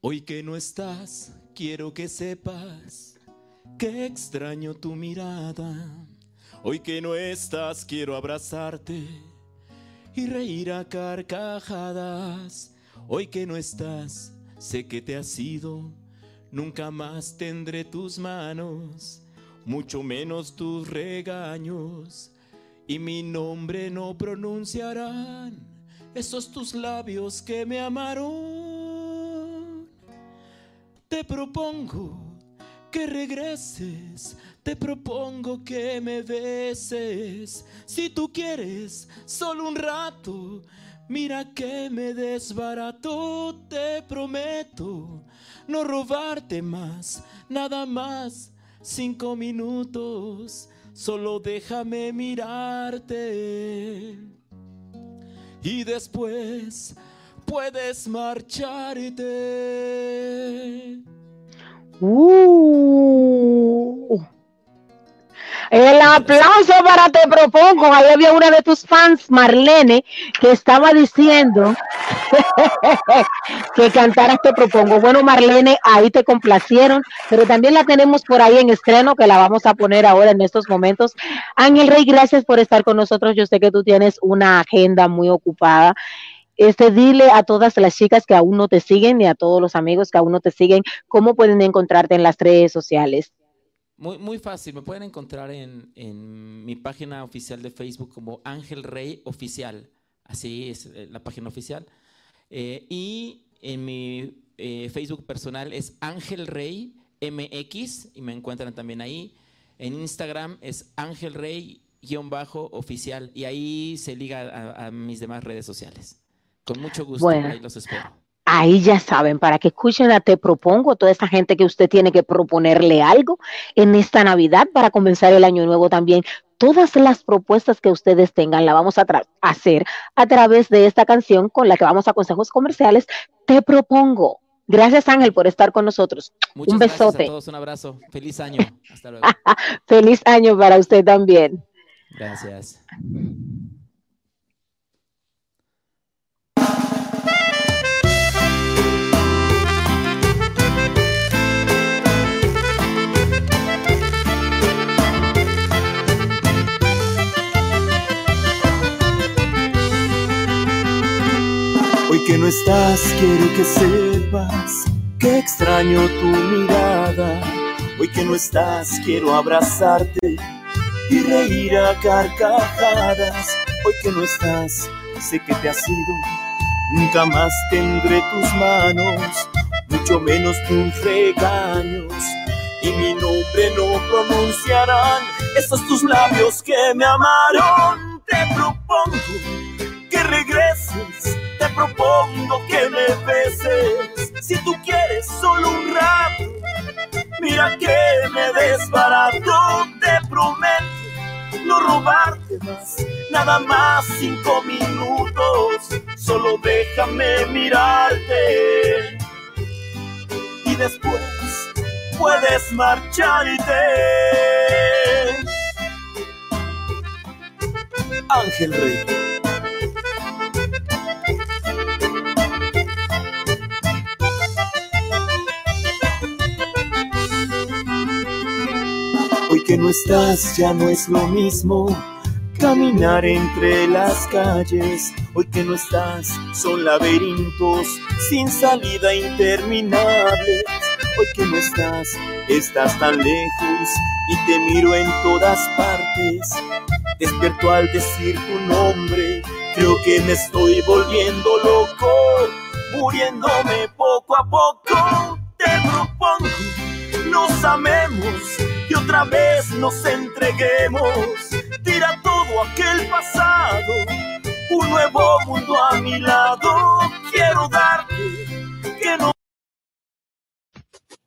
Hoy que no estás, quiero que sepas que extraño tu mirada. Hoy que no estás, quiero abrazarte y reír a carcajadas. Hoy que no estás, sé que te has ido. Nunca más tendré tus manos, mucho menos tus regaños y mi nombre no pronunciarán esos tus labios que me amaron. Te propongo que regreses, te propongo que me beses, si tú quieres, solo un rato. Mira que me desbarato, te prometo no robarte más, nada más, cinco minutos, solo déjame mirarte. y después puedes marcharte. Uh. El aplauso para Te Propongo. Ahí había una de tus fans, Marlene, que estaba diciendo [LAUGHS] que cantaras Te Propongo. Bueno, Marlene, ahí te complacieron, pero también la tenemos por ahí en estreno, que la vamos a poner ahora en estos momentos. Ángel Rey, gracias por estar con nosotros. Yo sé que tú tienes una agenda muy ocupada. Este, dile a todas las chicas que aún no te siguen y a todos los amigos que aún no te siguen, cómo pueden encontrarte en las redes sociales. Muy, muy fácil, me pueden encontrar en, en mi página oficial de Facebook como Ángel Rey Oficial, así es eh, la página oficial. Eh, y en mi eh, Facebook personal es Ángel Rey MX y me encuentran también ahí. En Instagram es Ángel Rey bajo oficial y ahí se liga a, a mis demás redes sociales. Con mucho gusto, Bueno. ahí los espero. Ahí ya saben, para que escuchen a Te Propongo, toda esta gente que usted tiene que proponerle algo en esta Navidad para comenzar el año nuevo también. Todas las propuestas que ustedes tengan la vamos a hacer a través de esta canción con la que vamos a consejos comerciales. Te Propongo. Gracias Ángel por estar con nosotros. Muchas Un gracias a besote. todos, un abrazo. Feliz año. [LAUGHS] Hasta luego. Feliz año para usted también. Gracias. Hoy que no estás, quiero que sepas que extraño tu mirada. Hoy que no estás, quiero abrazarte y reír a carcajadas. Hoy que no estás, sé que te has ido. Nunca más tendré tus manos, mucho menos tus regaños. Y mi nombre no pronunciarán esos tus labios que me amaron. Te propongo que regreses, te propongo que me beses. Si tú quieres solo un rato, mira que me desbarato, te prometo no robarte más, nada más cinco minutos, solo déjame mirarte y después puedes marcharte. Ángel Rey. Que no estás ya no es lo mismo caminar entre las calles. Hoy que no estás son laberintos sin salida interminables. Hoy que no estás estás tan lejos y te miro en todas partes. Despierto al decir tu nombre, creo que me estoy volviendo loco, muriéndome poco a poco. Te propongo nos amemos otra vez nos entreguemos. Tira todo aquel pasado, un nuevo mundo a mi lado. Quiero darte.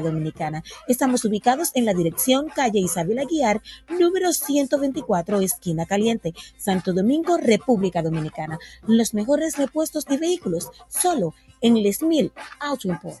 Dominicana. Estamos ubicados en la dirección calle Isabel Aguiar, número 124, esquina caliente, Santo Domingo, República Dominicana. Los mejores repuestos de vehículos, solo en Les Mil Auto Import.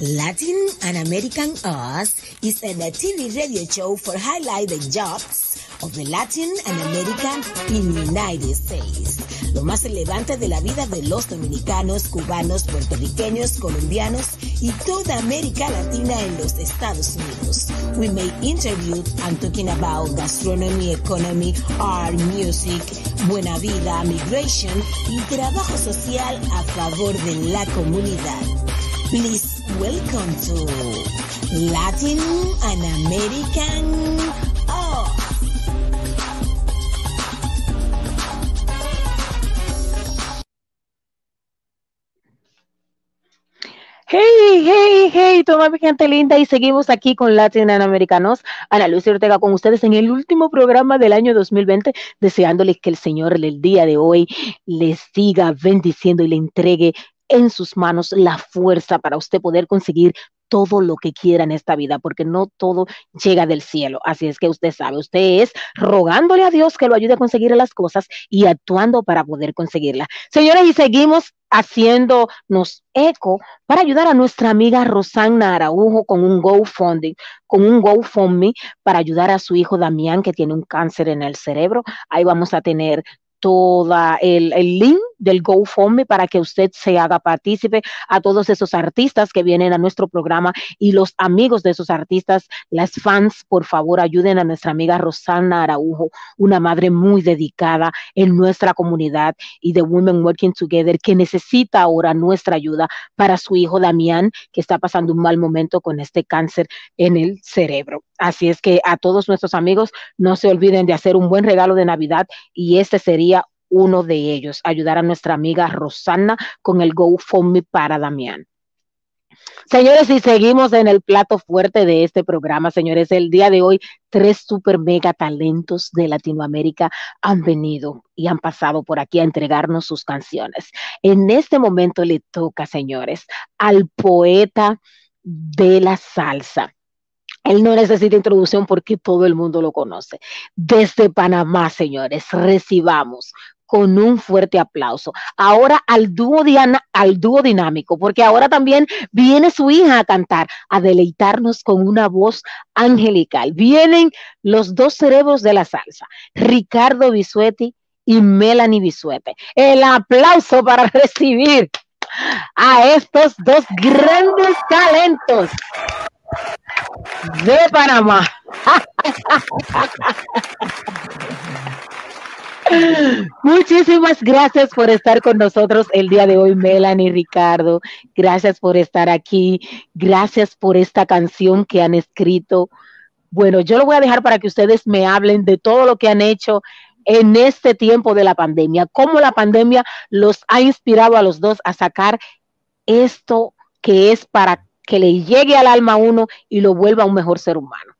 Latin and American Us is a TV radio show for highlighting the jobs of the Latin and American in the United States. lo más relevante de la vida de los dominicanos, cubanos, puertorriqueños, colombianos y toda América Latina en los Estados Unidos. We may interview and talking about gastronomy, economy, art, music, buena vida, migration y trabajo social a favor de la comunidad. Please welcome to Latin and American Art. Hey, hey, hey, toma mi gente linda y seguimos aquí con Latinoamericanos. Ana Lucia Ortega con ustedes en el último programa del año 2020, deseándoles que el Señor el día de hoy les siga bendiciendo y le entregue en sus manos la fuerza para usted poder conseguir todo lo que quiera en esta vida, porque no todo llega del cielo. Así es que usted sabe, usted es rogándole a Dios que lo ayude a conseguir las cosas y actuando para poder conseguirlas. Señores, y seguimos haciéndonos eco para ayudar a nuestra amiga Rosanna Araujo con un GoFundMe, con un GoFundMe para ayudar a su hijo Damián que tiene un cáncer en el cerebro. Ahí vamos a tener toda el, el, link del GoFundMe para que usted se haga partícipe a todos esos artistas que vienen a nuestro programa y los amigos de esos artistas, las fans, por favor, ayuden a nuestra amiga Rosana Araujo, una madre muy dedicada en nuestra comunidad y de Women Working Together que necesita ahora nuestra ayuda para su hijo Damián, que está pasando un mal momento con este cáncer en el cerebro. Así es que a todos nuestros amigos, no se olviden de hacer un buen regalo de Navidad y este sería uno de ellos, ayudar a nuestra amiga Rosana con el GoFundMe para Damián. Señores, y seguimos en el plato fuerte de este programa, señores, el día de hoy tres super mega talentos de Latinoamérica han venido y han pasado por aquí a entregarnos sus canciones. En este momento le toca, señores, al poeta de la salsa. Él no necesita introducción porque todo el mundo lo conoce. Desde Panamá, señores, recibamos con un fuerte aplauso. Ahora al dúo, Diana, al dúo dinámico, porque ahora también viene su hija a cantar, a deleitarnos con una voz angelical. Vienen los dos cerebros de la salsa, Ricardo Bisuetti y Melanie Bisuete. El aplauso para recibir a estos dos grandes talentos de Panamá. Muchísimas gracias por estar con nosotros el día de hoy, Melanie Ricardo. Gracias por estar aquí. Gracias por esta canción que han escrito. Bueno, yo lo voy a dejar para que ustedes me hablen de todo lo que han hecho en este tiempo de la pandemia, cómo la pandemia los ha inspirado a los dos a sacar esto que es para que le llegue al alma a uno y lo vuelva un mejor ser humano.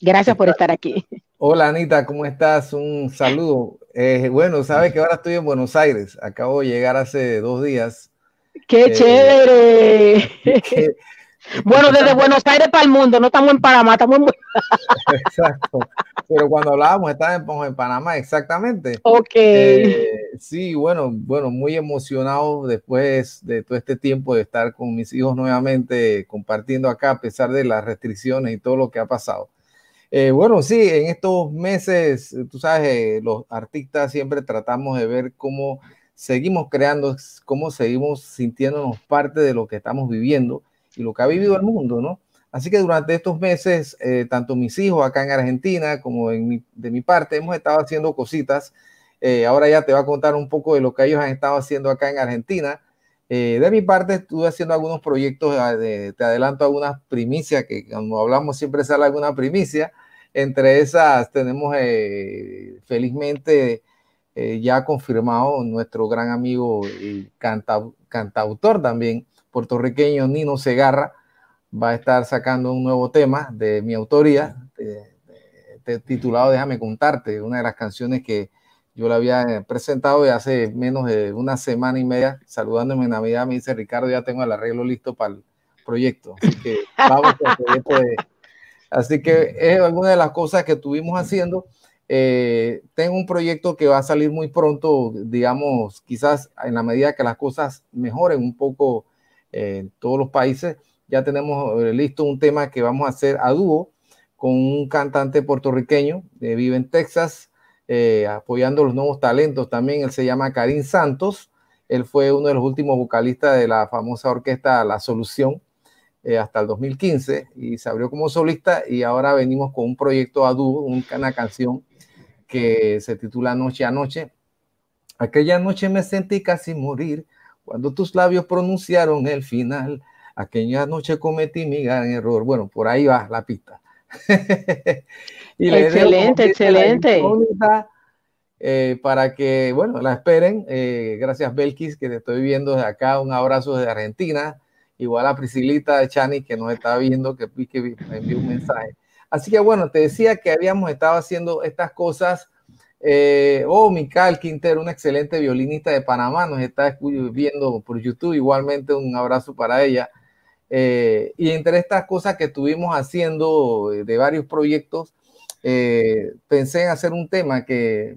Gracias por estar aquí. Hola Anita, ¿cómo estás? Un saludo. Eh, bueno, sabes que ahora estoy en Buenos Aires. Acabo de llegar hace dos días. ¡Qué eh, chévere! [LAUGHS] Que, bueno, desde Buenos Aires para el mundo, no estamos en Panamá, estamos en... [LAUGHS] Exacto. Pero cuando hablábamos estábamos en Panamá, exactamente. Ok. Eh, sí, bueno, bueno, muy emocionado después de todo este tiempo de estar con mis hijos nuevamente compartiendo acá, a pesar de las restricciones y todo lo que ha pasado. Eh, bueno, sí, en estos meses, tú sabes, eh, los artistas siempre tratamos de ver cómo seguimos creando, cómo seguimos sintiéndonos parte de lo que estamos viviendo y lo que ha vivido el mundo, ¿no? Así que durante estos meses, eh, tanto mis hijos acá en Argentina como en mi, de mi parte, hemos estado haciendo cositas. Eh, ahora ya te voy a contar un poco de lo que ellos han estado haciendo acá en Argentina. Eh, de mi parte, estuve haciendo algunos proyectos, ah, de, te adelanto algunas primicias, que cuando hablamos siempre sale alguna primicia. Entre esas tenemos felizmente ya confirmado nuestro gran amigo y canta, cantautor también, puertorriqueño Nino Segarra va a estar sacando un nuevo tema de mi autoría, de, de, titulado Déjame contarte, una de las canciones que yo le había presentado de hace menos de una semana y media, saludándome en Navidad, me dice Ricardo, ya tengo el arreglo listo para el proyecto. Así que vamos el proyecto de... Así que es alguna de las cosas que estuvimos haciendo. Eh, tengo un proyecto que va a salir muy pronto, digamos, quizás en la medida que las cosas mejoren un poco en todos los países. Ya tenemos eh, listo un tema que vamos a hacer a dúo con un cantante puertorriqueño, que vive en Texas. eh, apoyando los nuevos talentos también. Él se llama Karim Santos. Él fue uno de los últimos vocalistas de la famosa orquesta La Solución eh, hasta el 2015 y se abrió como solista y ahora venimos con un proyecto a dúo, una canción que se titula Noche a Noche. Aquella noche me sentí casi morir cuando tus labios pronunciaron el final. Aquella noche cometí mi gran error. Bueno, por ahí va la pista. [LAUGHS] y excelente, excelente. Eh, para que, bueno, la esperen. Eh, gracias, Belkis, que te estoy viendo desde acá. Un abrazo desde Argentina. Igual a Priscilita de Chani, que nos está viendo, que, que envió un mensaje. Así que, bueno, te decía que habíamos estado haciendo estas cosas. Eh, oh, Mical Quintero, una excelente violinista de Panamá, nos está viendo por YouTube. Igualmente, un abrazo para ella. Eh, y entre estas cosas que estuvimos haciendo eh, de varios proyectos, pensé en hacer un tema que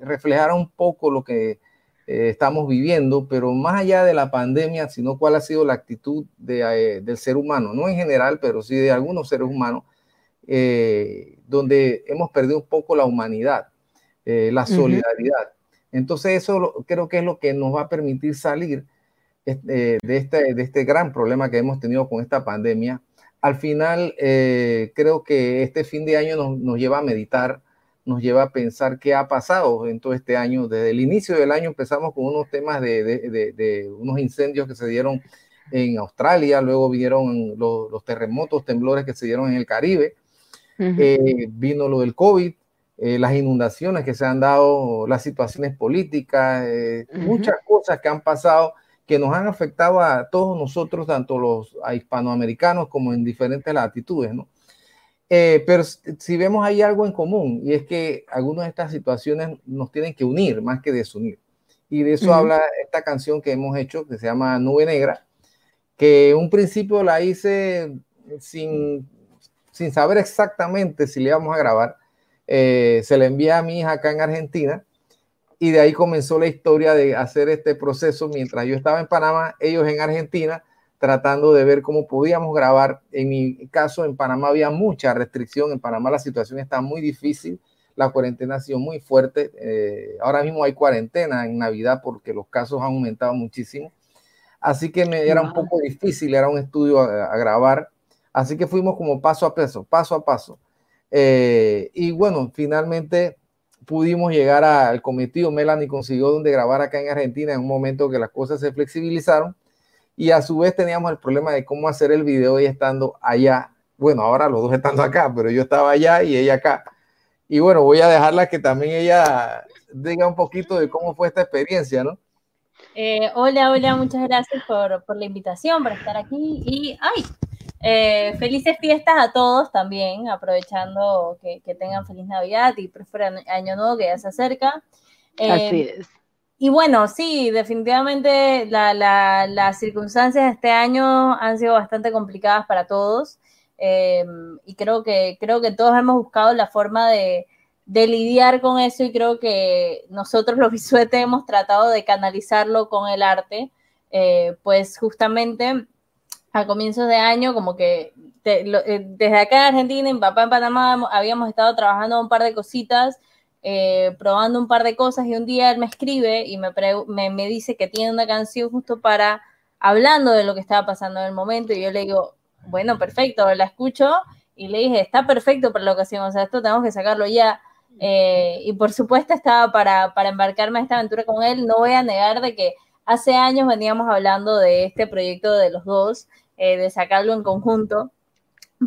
reflejara un poco lo que estamos viviendo, pero más allá de la pandemia, sino cuál ha sido la actitud de, del ser humano, no en general, pero sí de algunos seres humanos, donde hemos perdido un poco la humanidad, la solidaridad. Entonces eso creo que es lo que nos va a permitir salir eh, de, este, de este gran problema que hemos tenido con esta pandemia, al final eh, creo que este fin de año nos, nos, lleva a meditar, nos lleva a pensar qué ha pasado en todo este año. Desde el inicio del año empezamos con unos temas de, de, de unos incendios que se dieron en Australia, luego vinieron los, los terremotos, temblores que se dieron en el Caribe, uh -huh. eh, vino lo del COVID, eh, las inundaciones que se han dado, las situaciones políticas, eh, uh -huh. muchas cosas que han pasado que nos han afectado a todos nosotros, tanto los a hispanoamericanos como en diferentes latitudes, ¿no? Eh, pero si vemos ahí algo en común, y es que algunas de estas situaciones nos tienen que unir más que desunir. Y de eso uh -huh. habla esta canción que hemos hecho, que se llama Nube Negra, que un principio la hice sin, sin saber exactamente si le íbamos a grabar. Eh, se la envía a mi hija acá en Argentina y de ahí comenzó la historia de hacer este proceso mientras yo estaba en Panamá, ellos en Argentina, tratando de ver cómo podíamos grabar. En mi caso, en Panamá había mucha restricción, en Panamá la situación está muy difícil, la cuarentena ha sido muy fuerte, eh, ahora mismo hay cuarentena en Navidad porque los casos han aumentado muchísimo, así que me era un poco difícil, era un estudio a, a grabar, así que fuimos como paso a paso, paso a paso. Eh, y bueno, finalmente pudimos llegar al cometido. Melanie consiguió donde grabar acá en Argentina en un momento que las cosas se flexibilizaron y a su vez teníamos el problema de cómo hacer el video y estando allá. Bueno, ahora los dos estando acá, pero yo estaba allá y ella acá. Y bueno, voy a dejarla que también ella diga un poquito de cómo fue esta experiencia, ¿no? Eh, hola, hola, muchas gracias por, por, la invitación, por estar aquí. Y, ay, eh, felices fiestas a todos también, aprovechando que, que, tengan feliz Navidad y próspero año nuevo que ya se acerca. Eh, Así es. Y bueno, sí, definitivamente la, la, las circunstancias de este año han sido bastante complicadas para todos. Eh, y creo que, creo que todos hemos buscado la forma de, de lidiar con eso y creo que nosotros los visuetes hemos tratado de canalizarlo con el arte, eh, pues justamente a comienzos de año como que te, lo, eh, desde acá en Argentina, en Papá en Panamá, habíamos estado trabajando un par de cositas, eh, probando un par de cosas y un día él me escribe y me, me, me, dice que tiene una canción justo para hablando de lo que estaba pasando en el momento y yo le digo, bueno, perfecto, la escucho y le dije, está perfecto para que hacemos, o sea, esto tenemos que sacarlo ya. Eh, y por supuesto estaba para, para embarcarme a esta aventura con él. No voy a negar de que hace años veníamos hablando de este proyecto de los dos, eh, de sacarlo en conjunto,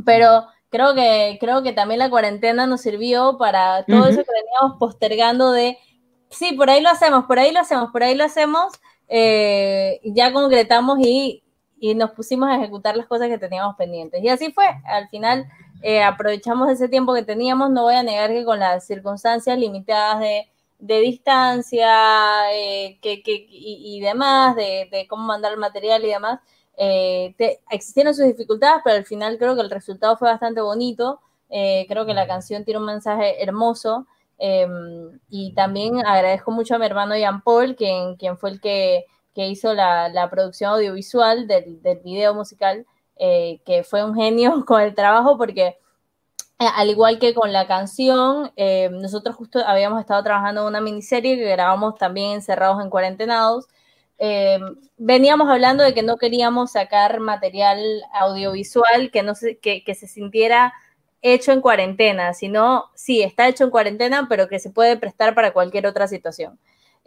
pero creo que, creo que también la cuarentena nos sirvió para todo uh -huh. eso que veníamos postergando de, sí, por ahí lo hacemos, por ahí lo hacemos, por ahí lo hacemos, eh, ya concretamos y, y nos pusimos a ejecutar las cosas que teníamos pendientes. Y así fue, al final eh, aprovechamos ese tiempo que teníamos, no voy a negar que con las circunstancias limitadas de, de distancia eh, que, que, y, y, demás, de, de, cómo mandar el material y demás, eh, te, existieron sus dificultades, pero al final creo que el resultado fue bastante bonito, eh, creo que la canción tiene un mensaje hermoso, em, y también agradezco mucho a mi hermano Jean Paul, quien, quien fue el que, que hizo la, la producción audiovisual del, del video musical, eh, que fue un genio [LAUGHS] con el trabajo porque Eh, Al igual que con la canción, eh, nosotros justo habíamos estado trabajando en una miniserie que grabamos también encerrados en cuarentenados. Eh, veníamos hablando de que no queríamos sacar material audiovisual que, no se, que, que se sintiera hecho en cuarentena, sino, sí, está hecho en cuarentena, pero que se puede prestar para cualquier otra situación.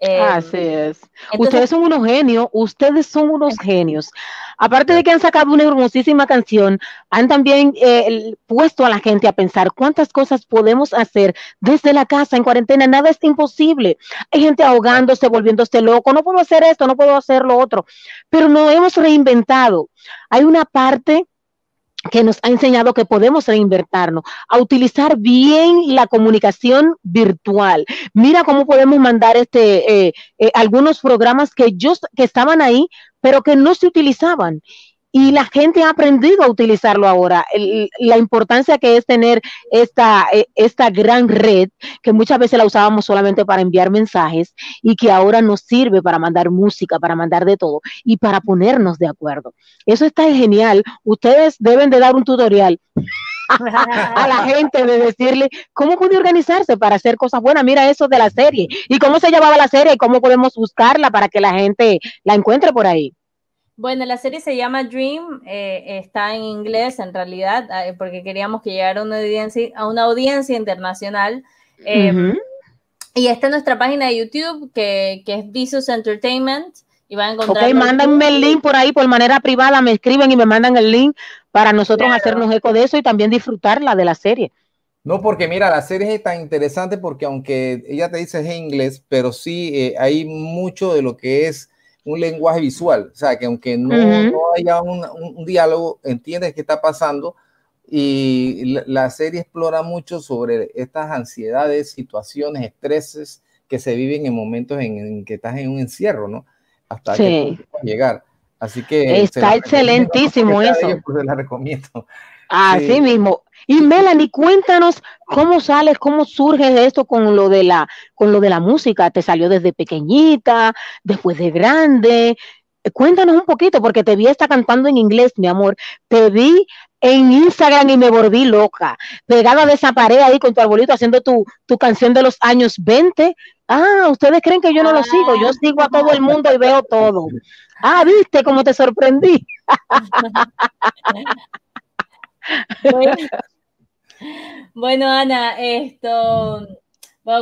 Eh, Así es. entonces- ustedes son unos genios, ustedes son unos genios. Aparte de que han sacado una hermosísima canción, han también eh, puesto a la gente a pensar cuántas cosas podemos hacer desde la casa en cuarentena. Nada es imposible. Hay gente ahogándose, volviéndose loco. No puedo hacer esto, no puedo hacer lo otro. Pero no hemos reinventado. Hay una parte que nos ha enseñado que podemos reinvertirnos, a utilizar bien la comunicación virtual. Mira cómo podemos mandar este eh, eh, algunos programas que yo que estaban ahí, pero que no se utilizaban. Y la gente ha aprendido a utilizarlo ahora. La importancia que es tener esta, eh, esta gran red, que muchas veces la usábamos solamente para enviar mensajes y que ahora nos sirve para mandar música, para mandar de todo y para ponernos de acuerdo. Eso está genial. Ustedes deben de dar un tutorial a la gente de decirle cómo puede organizarse para hacer cosas buenas. Mira eso de la serie y cómo se llamaba la serie y cómo podemos buscarla para que la gente la encuentre por ahí. Bueno, la serie se llama Dream, eh, está en inglés en realidad, eh, porque queríamos que llegara a una audiencia, a una audiencia internacional. Eh, Ujú. Y está en nuestra página de YouTube, que, que es Visus Entertainment, y van a encontrar... Ok, mándenme el link por ahí por manera privada, me escriben y me mandan el link para nosotros Claro. hacernos eco de eso y también disfrutarla de la serie. No, porque mira, la serie es tan interesante porque aunque ella te dice es en inglés, pero sí eh, hay mucho de lo que es un lenguaje visual. O sea, que aunque no, haya un, un- un diálogo, entiendes qué está pasando. Y la, la serie explora mucho sobre estas ansiedades, situaciones, estreses que se viven en momentos en, en que estás en un encierro, ¿no? Hasta Sí. que llegar. Así que Está excelentísimo eso. ellos, pues, se la recomiendo. Así Sí. mismo. Y Melanie, cuéntanos cómo sales, cómo surge esto con lo de la, con lo de la música. ¿Te salió desde pequeñita, después de grande? Eh, Cuéntanos un poquito, porque te vi estar cantando en inglés, mi amor. Te vi en Instagram y me volví loca, pegada de esa pared ahí con tu arbolito haciendo tu, tu canción de los años 20. Ah, ustedes creen que yo no lo sigo, yo sigo a todo el mundo y veo todo. Ah, viste cómo te sorprendí. [LAUGHS] Bueno, bueno, Ana, esto,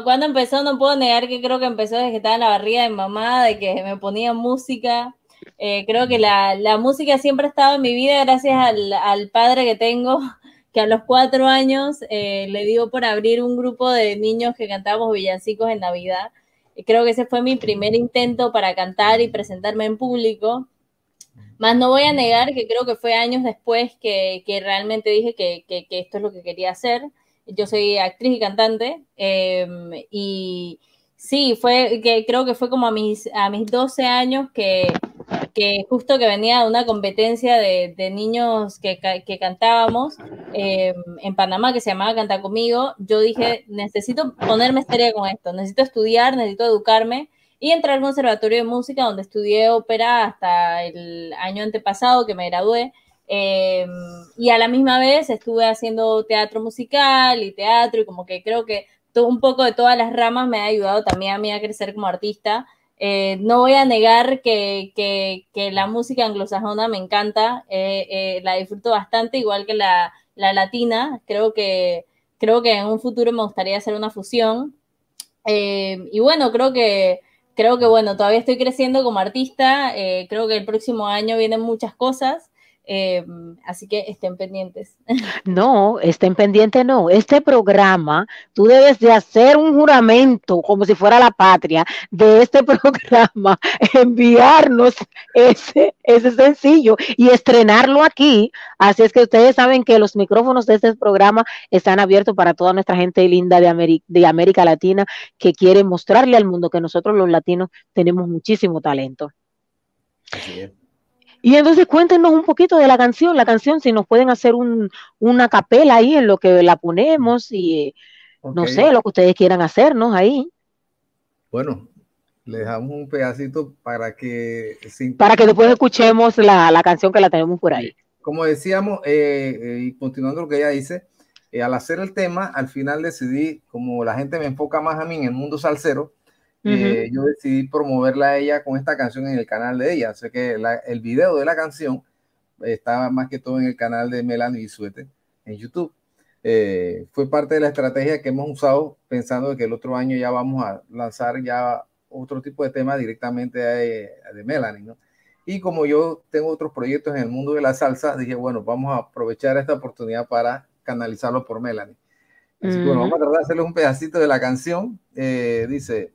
cuando empezó, no puedo negar que creo que empezó desde que estaba en la barriga de mamá, de que me ponía música. Eh, creo que la, la música siempre ha estado en mi vida gracias al, al padre que tengo, [LAUGHS] que a los cuatro años eh, le dio por abrir un grupo de niños que cantábamos villancicos en Navidad. Y creo que ese fue mi primer intento para cantar y presentarme en público. Más no voy a negar que creo que fue años después que, que realmente dije que, que- esto es lo que quería hacer. Yo soy actriz y cantante. eh, y sí, fue que creo que fue como a mis, a mis 12 años que, que justo que venía de una competencia de, de niños que, que cantábamos eh, en Panamá que se llamaba Canta conmigo, yo dije, necesito ponerme seria con esto, necesito estudiar, necesito educarme y entré al conservatorio de música donde estudié ópera hasta el año antepasado que me gradué. eh, y a la misma vez estuve haciendo teatro musical y teatro y como que creo que todo, un poco de todas las ramas me ha ayudado también a mí a crecer como artista. Eh, no voy a negar que, que, que la música anglosajona me encanta, eh, eh, la disfruto bastante, igual que la, la latina. Creo que, creo que en un futuro me gustaría hacer una fusión. Eh, y bueno, creo que, creo que bueno, todavía estoy creciendo como artista. eh, creo que el próximo año vienen muchas cosas. Eh, así que estén pendientes. [LAUGHS] No, estén pendientes, no. Este programa, tú debes de hacer un juramento como si fuera la patria de este [LAUGHS] programa, enviarnos ese, ese sencillo y estrenarlo aquí. Así es que ustedes saben que los micrófonos de este programa están abiertos para toda nuestra gente linda de, Ameri- de América Latina que quiere mostrarle al mundo que nosotros los latinos tenemos muchísimo talento. Así es. Y entonces cuéntenos un poquito de la canción, la canción, si nos pueden hacer un, una capela ahí en lo que la ponemos y eh, no sé, lo que ustedes quieran hacernos ahí, Bueno, le dejamos un pedacito para que para que después escuchemos la, la canción que la tenemos por ahí. como decíamos, eh, eh, y continuando lo que ella dice, eh, al hacer el tema, al final decidí, como la gente me enfoca más a mí en el mundo salsero, eh, yo decidí promoverla a ella con esta canción en el canal de ella. Sea que la- el video de la canción estaba más que todo en el canal de Melanie Bisuete en YouTube. Eh, fue parte de la estrategia que hemos usado pensando que el otro año ya vamos a lanzar ya otro tipo de tema directamente de, de Melanie, ¿no? Y como yo tengo otros proyectos en el mundo de la salsa, dije, bueno, vamos a aprovechar esta oportunidad para canalizarlo por Melanie. Así que bueno, vamos a tratar de hacerles un pedacito de la canción. Eh, dice,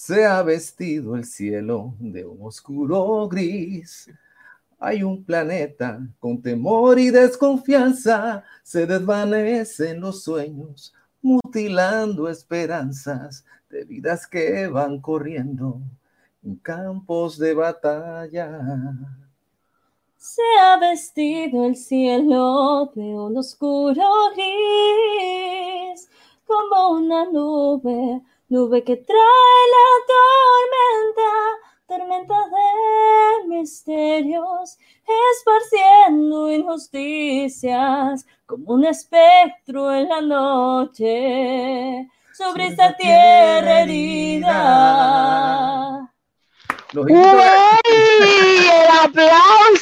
se ha vestido el cielo de un oscuro gris. Hay un planeta con temor y desconfianza. Se desvanecen los sueños, mutilando esperanzas de vidas que van corriendo en campos de batalla. Se ha vestido el cielo de un oscuro gris, como una nube, nube que trae la tormenta, tormenta de misterios, esparciendo injusticias, como un espectro en la noche, sobre esta tierra herida. ¡Uy! ¡El aplauso!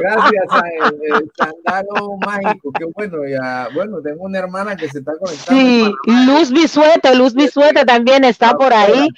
Gracias a el, el Sandalo Mágico, que bueno, ya, bueno, tengo una hermana que se está conectando. Sí, Luz Bisuete, Luz Bisuete también está por ahí.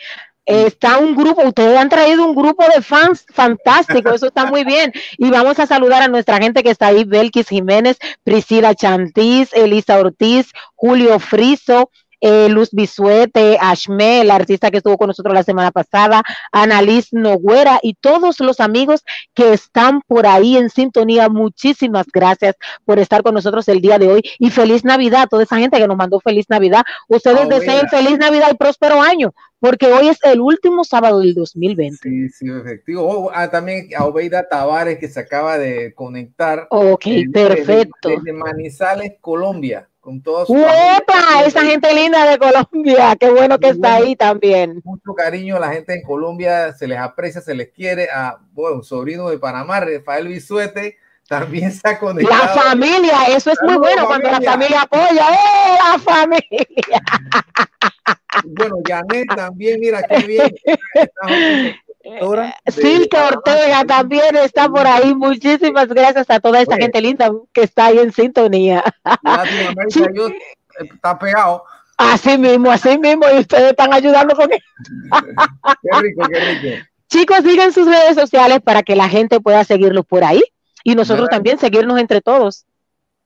Está un grupo, ustedes han traído un grupo de fans fantástico, eso está muy bien. Y vamos a saludar a nuestra gente que está ahí, Belkis Jiménez, Priscila Chantiz, Elisa Ortiz, Julio Friso, eh, Luz Bisuete, Ashme, la artista que estuvo con nosotros la semana pasada, Annalise Noguera y todos los amigos que están por ahí en sintonía. Muchísimas gracias por estar con nosotros el día de hoy y feliz Navidad a toda esa gente que nos mandó feliz Navidad. Ustedes Abuela. deseen feliz Navidad y próspero año, porque hoy es el último sábado del 2020. Sí, sí, efectivo. Oh, ah, también a Obeida Tavares que se acaba de conectar. Ok, eh, perfecto. Desde, desde Manizales, Colombia, con familia. ¡Uepa! Esa gente linda de Colombia, qué bueno que está ahí también. Mucho cariño a la gente en Colombia, se les aprecia, se les quiere. A, bueno, sobrino de Panamá, Rafael Bisuete, también ha conectado. La familia, eso es muy bueno cuando la familia. familia apoya. ¡Eh, la familia! Bueno, Janet también, mira qué bien. [LAUGHS] Doctora de Silke Ortega también está por ahí. Muchísimas gracias a toda esa Oye. gente linda que está ahí en sintonía. Latinoamérica, yo, eh, está pegado. Así mismo, así mismo, y ustedes están ayudando con eso. [LAUGHS] Qué rico, qué rico. Chicos, sigan sus redes sociales para que la gente pueda seguirlos por ahí y nosotros ¿Verdad? también seguirnos entre todos.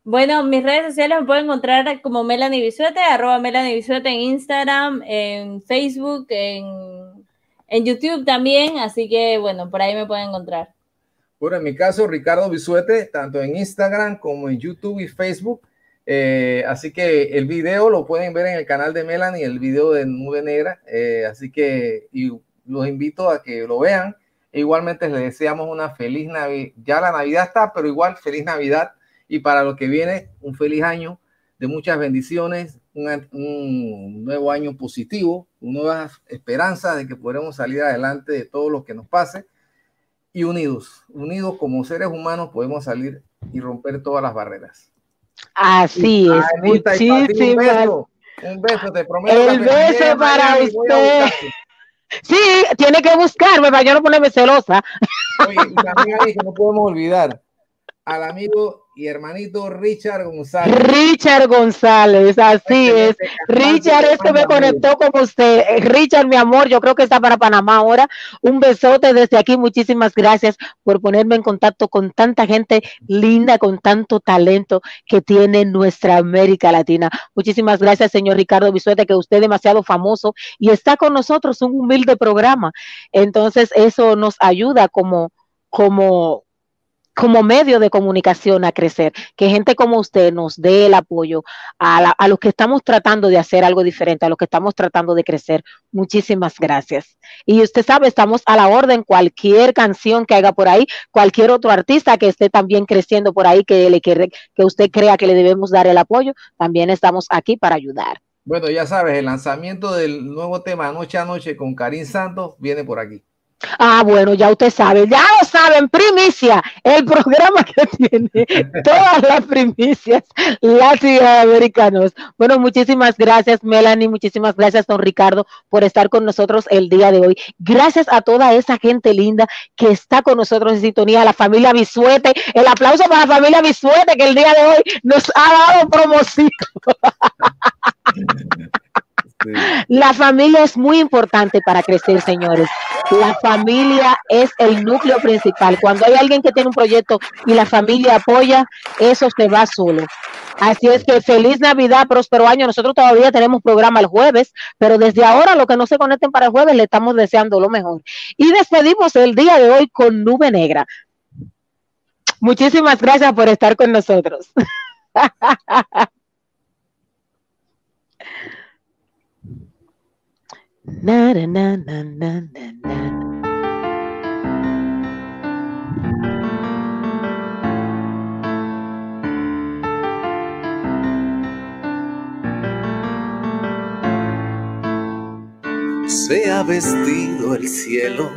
Bueno, mis redes sociales me pueden encontrar como Melanie Bisuete, arroba Melanie Bisuete en Instagram, en Facebook, en, en YouTube también, así que bueno, por ahí me pueden encontrar. Bueno, en mi caso, Ricardo Bisuete, tanto en Instagram como en YouTube y Facebook. Eh, así que el video lo pueden ver en el canal de Melanie, el video de Nube Negra. Eh, así que y los invito a que lo vean. E igualmente les deseamos una feliz Navidad. Ya la Navidad está, pero igual feliz Navidad. Y para lo que viene, un feliz año de muchas bendiciones, un, un nuevo año positivo, nuevas esperanzas de que podremos salir adelante de todo lo que nos pase y unidos, unidos como seres humanos podemos salir y romper todas las barreras. Así es, Anita, un beso, un beso, te prometo. El beso para usted. Sí, tiene que buscarme para yo no ponerme celosa. Oye, y también ahí que no podemos olvidar al amigo y hermanito Richard González. Richard González, así es. Excelente cantante, Richard es que me conectó con usted. Eh, Richard, mi amor, yo creo que está para Panamá ahora. Un besote desde aquí. Muchísimas gracias por ponerme en contacto con tanta gente linda, con tanto talento que tiene nuestra América Latina. Muchísimas gracias, señor Ricardo Bisuete, que usted es demasiado famoso y está con nosotros, un humilde programa. Entonces, eso nos ayuda como, como, como medio de comunicación a crecer, que gente como usted nos dé el apoyo a, la- a los que estamos tratando de hacer algo diferente, a los que estamos tratando de crecer. Muchísimas gracias. Y usted sabe, estamos a la orden, cualquier canción que haga por ahí, cualquier otro artista que esté también creciendo por ahí, que, le, que, que usted crea que le debemos dar el apoyo, también estamos aquí para ayudar. Bueno, ya sabes, el lanzamiento del nuevo tema Noche a Noche con Karim Santos viene por aquí. Ah, bueno, ya usted sabe, ya lo saben, primicia, el programa que [LAUGHS] tiene todas las primicias latinoamericanos. Bueno, muchísimas gracias, Melanie, muchísimas gracias, don Ricardo, por estar con nosotros el día de hoy. Gracias a toda esa gente linda que está con nosotros en sintonía, la familia Bisuete. El aplauso para la familia Bisuete que el día de hoy nos ha dado promoción. [LAUGHS] La familia es muy importante para crecer, señores. La familia es el núcleo principal. Cuando hay alguien que tiene un proyecto y la familia apoya, eso se va solo. Así es que feliz Navidad, próspero año. Nosotros todavía tenemos programa el jueves, pero desde ahora los que no se conecten para el jueves le estamos deseando lo mejor. Y despedimos el día de hoy con Nube Negra. Muchísimas gracias por estar con nosotros. [LAUGHS] Na, na. Se ha vestido el cielo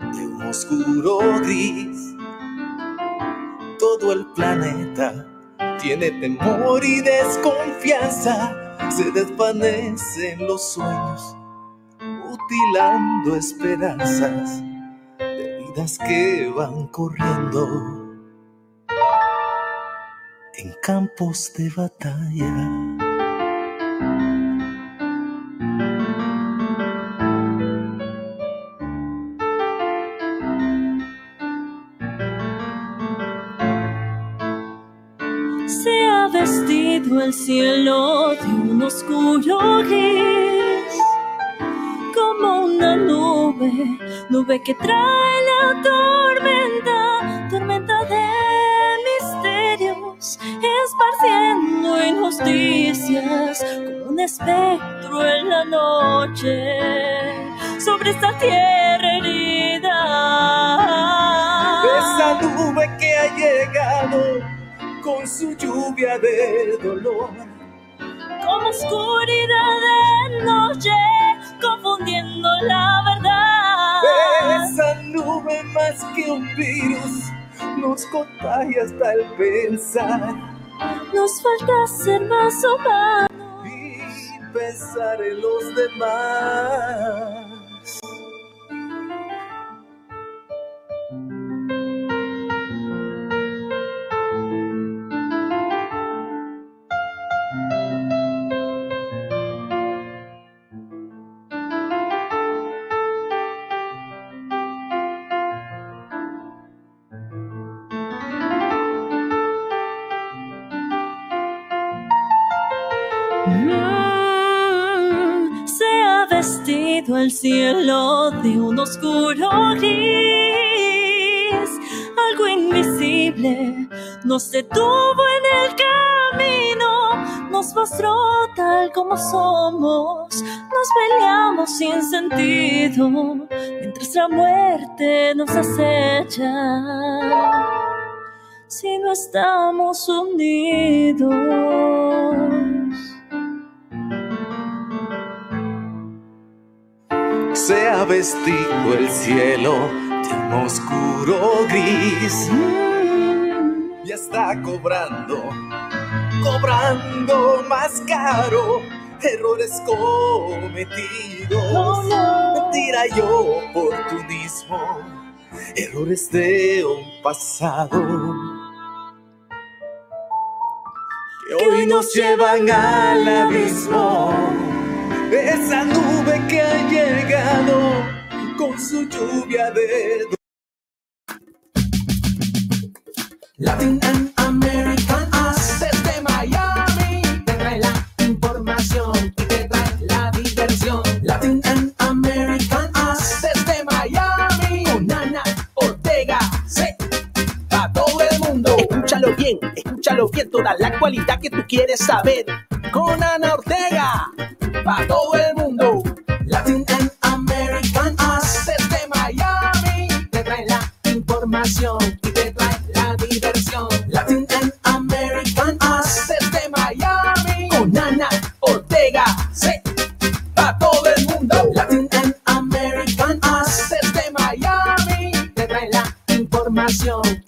de un oscuro gris. Todo el planeta tiene temor y desconfianza. Se desvanecen los sueños, mutilando esperanzas de vidas que van corriendo en campos de batalla. Se ha vestido el cielo de un oscuro gris, como una nube, nube que trae la tormenta, tormenta de misterios, esparciendo injusticias como un espectro en la noche sobre esta tierra herida. Esa nube que ha llegado con su lluvia de dolor. como oscuridad de noche, confundiendo la verdad. Esa nube más que un virus nos contagia hasta el pensar Nos falta ser más humanos. y pensar en los demás. Vestido el cielo de un oscuro gris. Algo invisible nos detuvo en el camino, nos mostró tal como somos. Nos peleamos sin sentido mientras la muerte nos acecha. Si no estamos unidos. Vestido el cielo de un oscuro gris. Y está cobrando, cobrando más caro errores cometidos. Mentira y oportunismo, errores de un pasado que hoy nos llevan al abismo. Esa nube que ha llegado con su lluvia de Latin and American Us desde Miami te trae la información y te trae la diversión. Latin and American Us desde Miami con Ana Ortega. Sí, para todo el mundo. Escúchalo bien, toda la actualidad que tú quieres saber. Con Ana Ortega para todo el mundo. Latin and American Us desde Miami te trae la información y te trae la diversión. Latin and American Us desde Miami con Ana Ortega. Sí, para todo el mundo. Latin and American Us desde Miami. información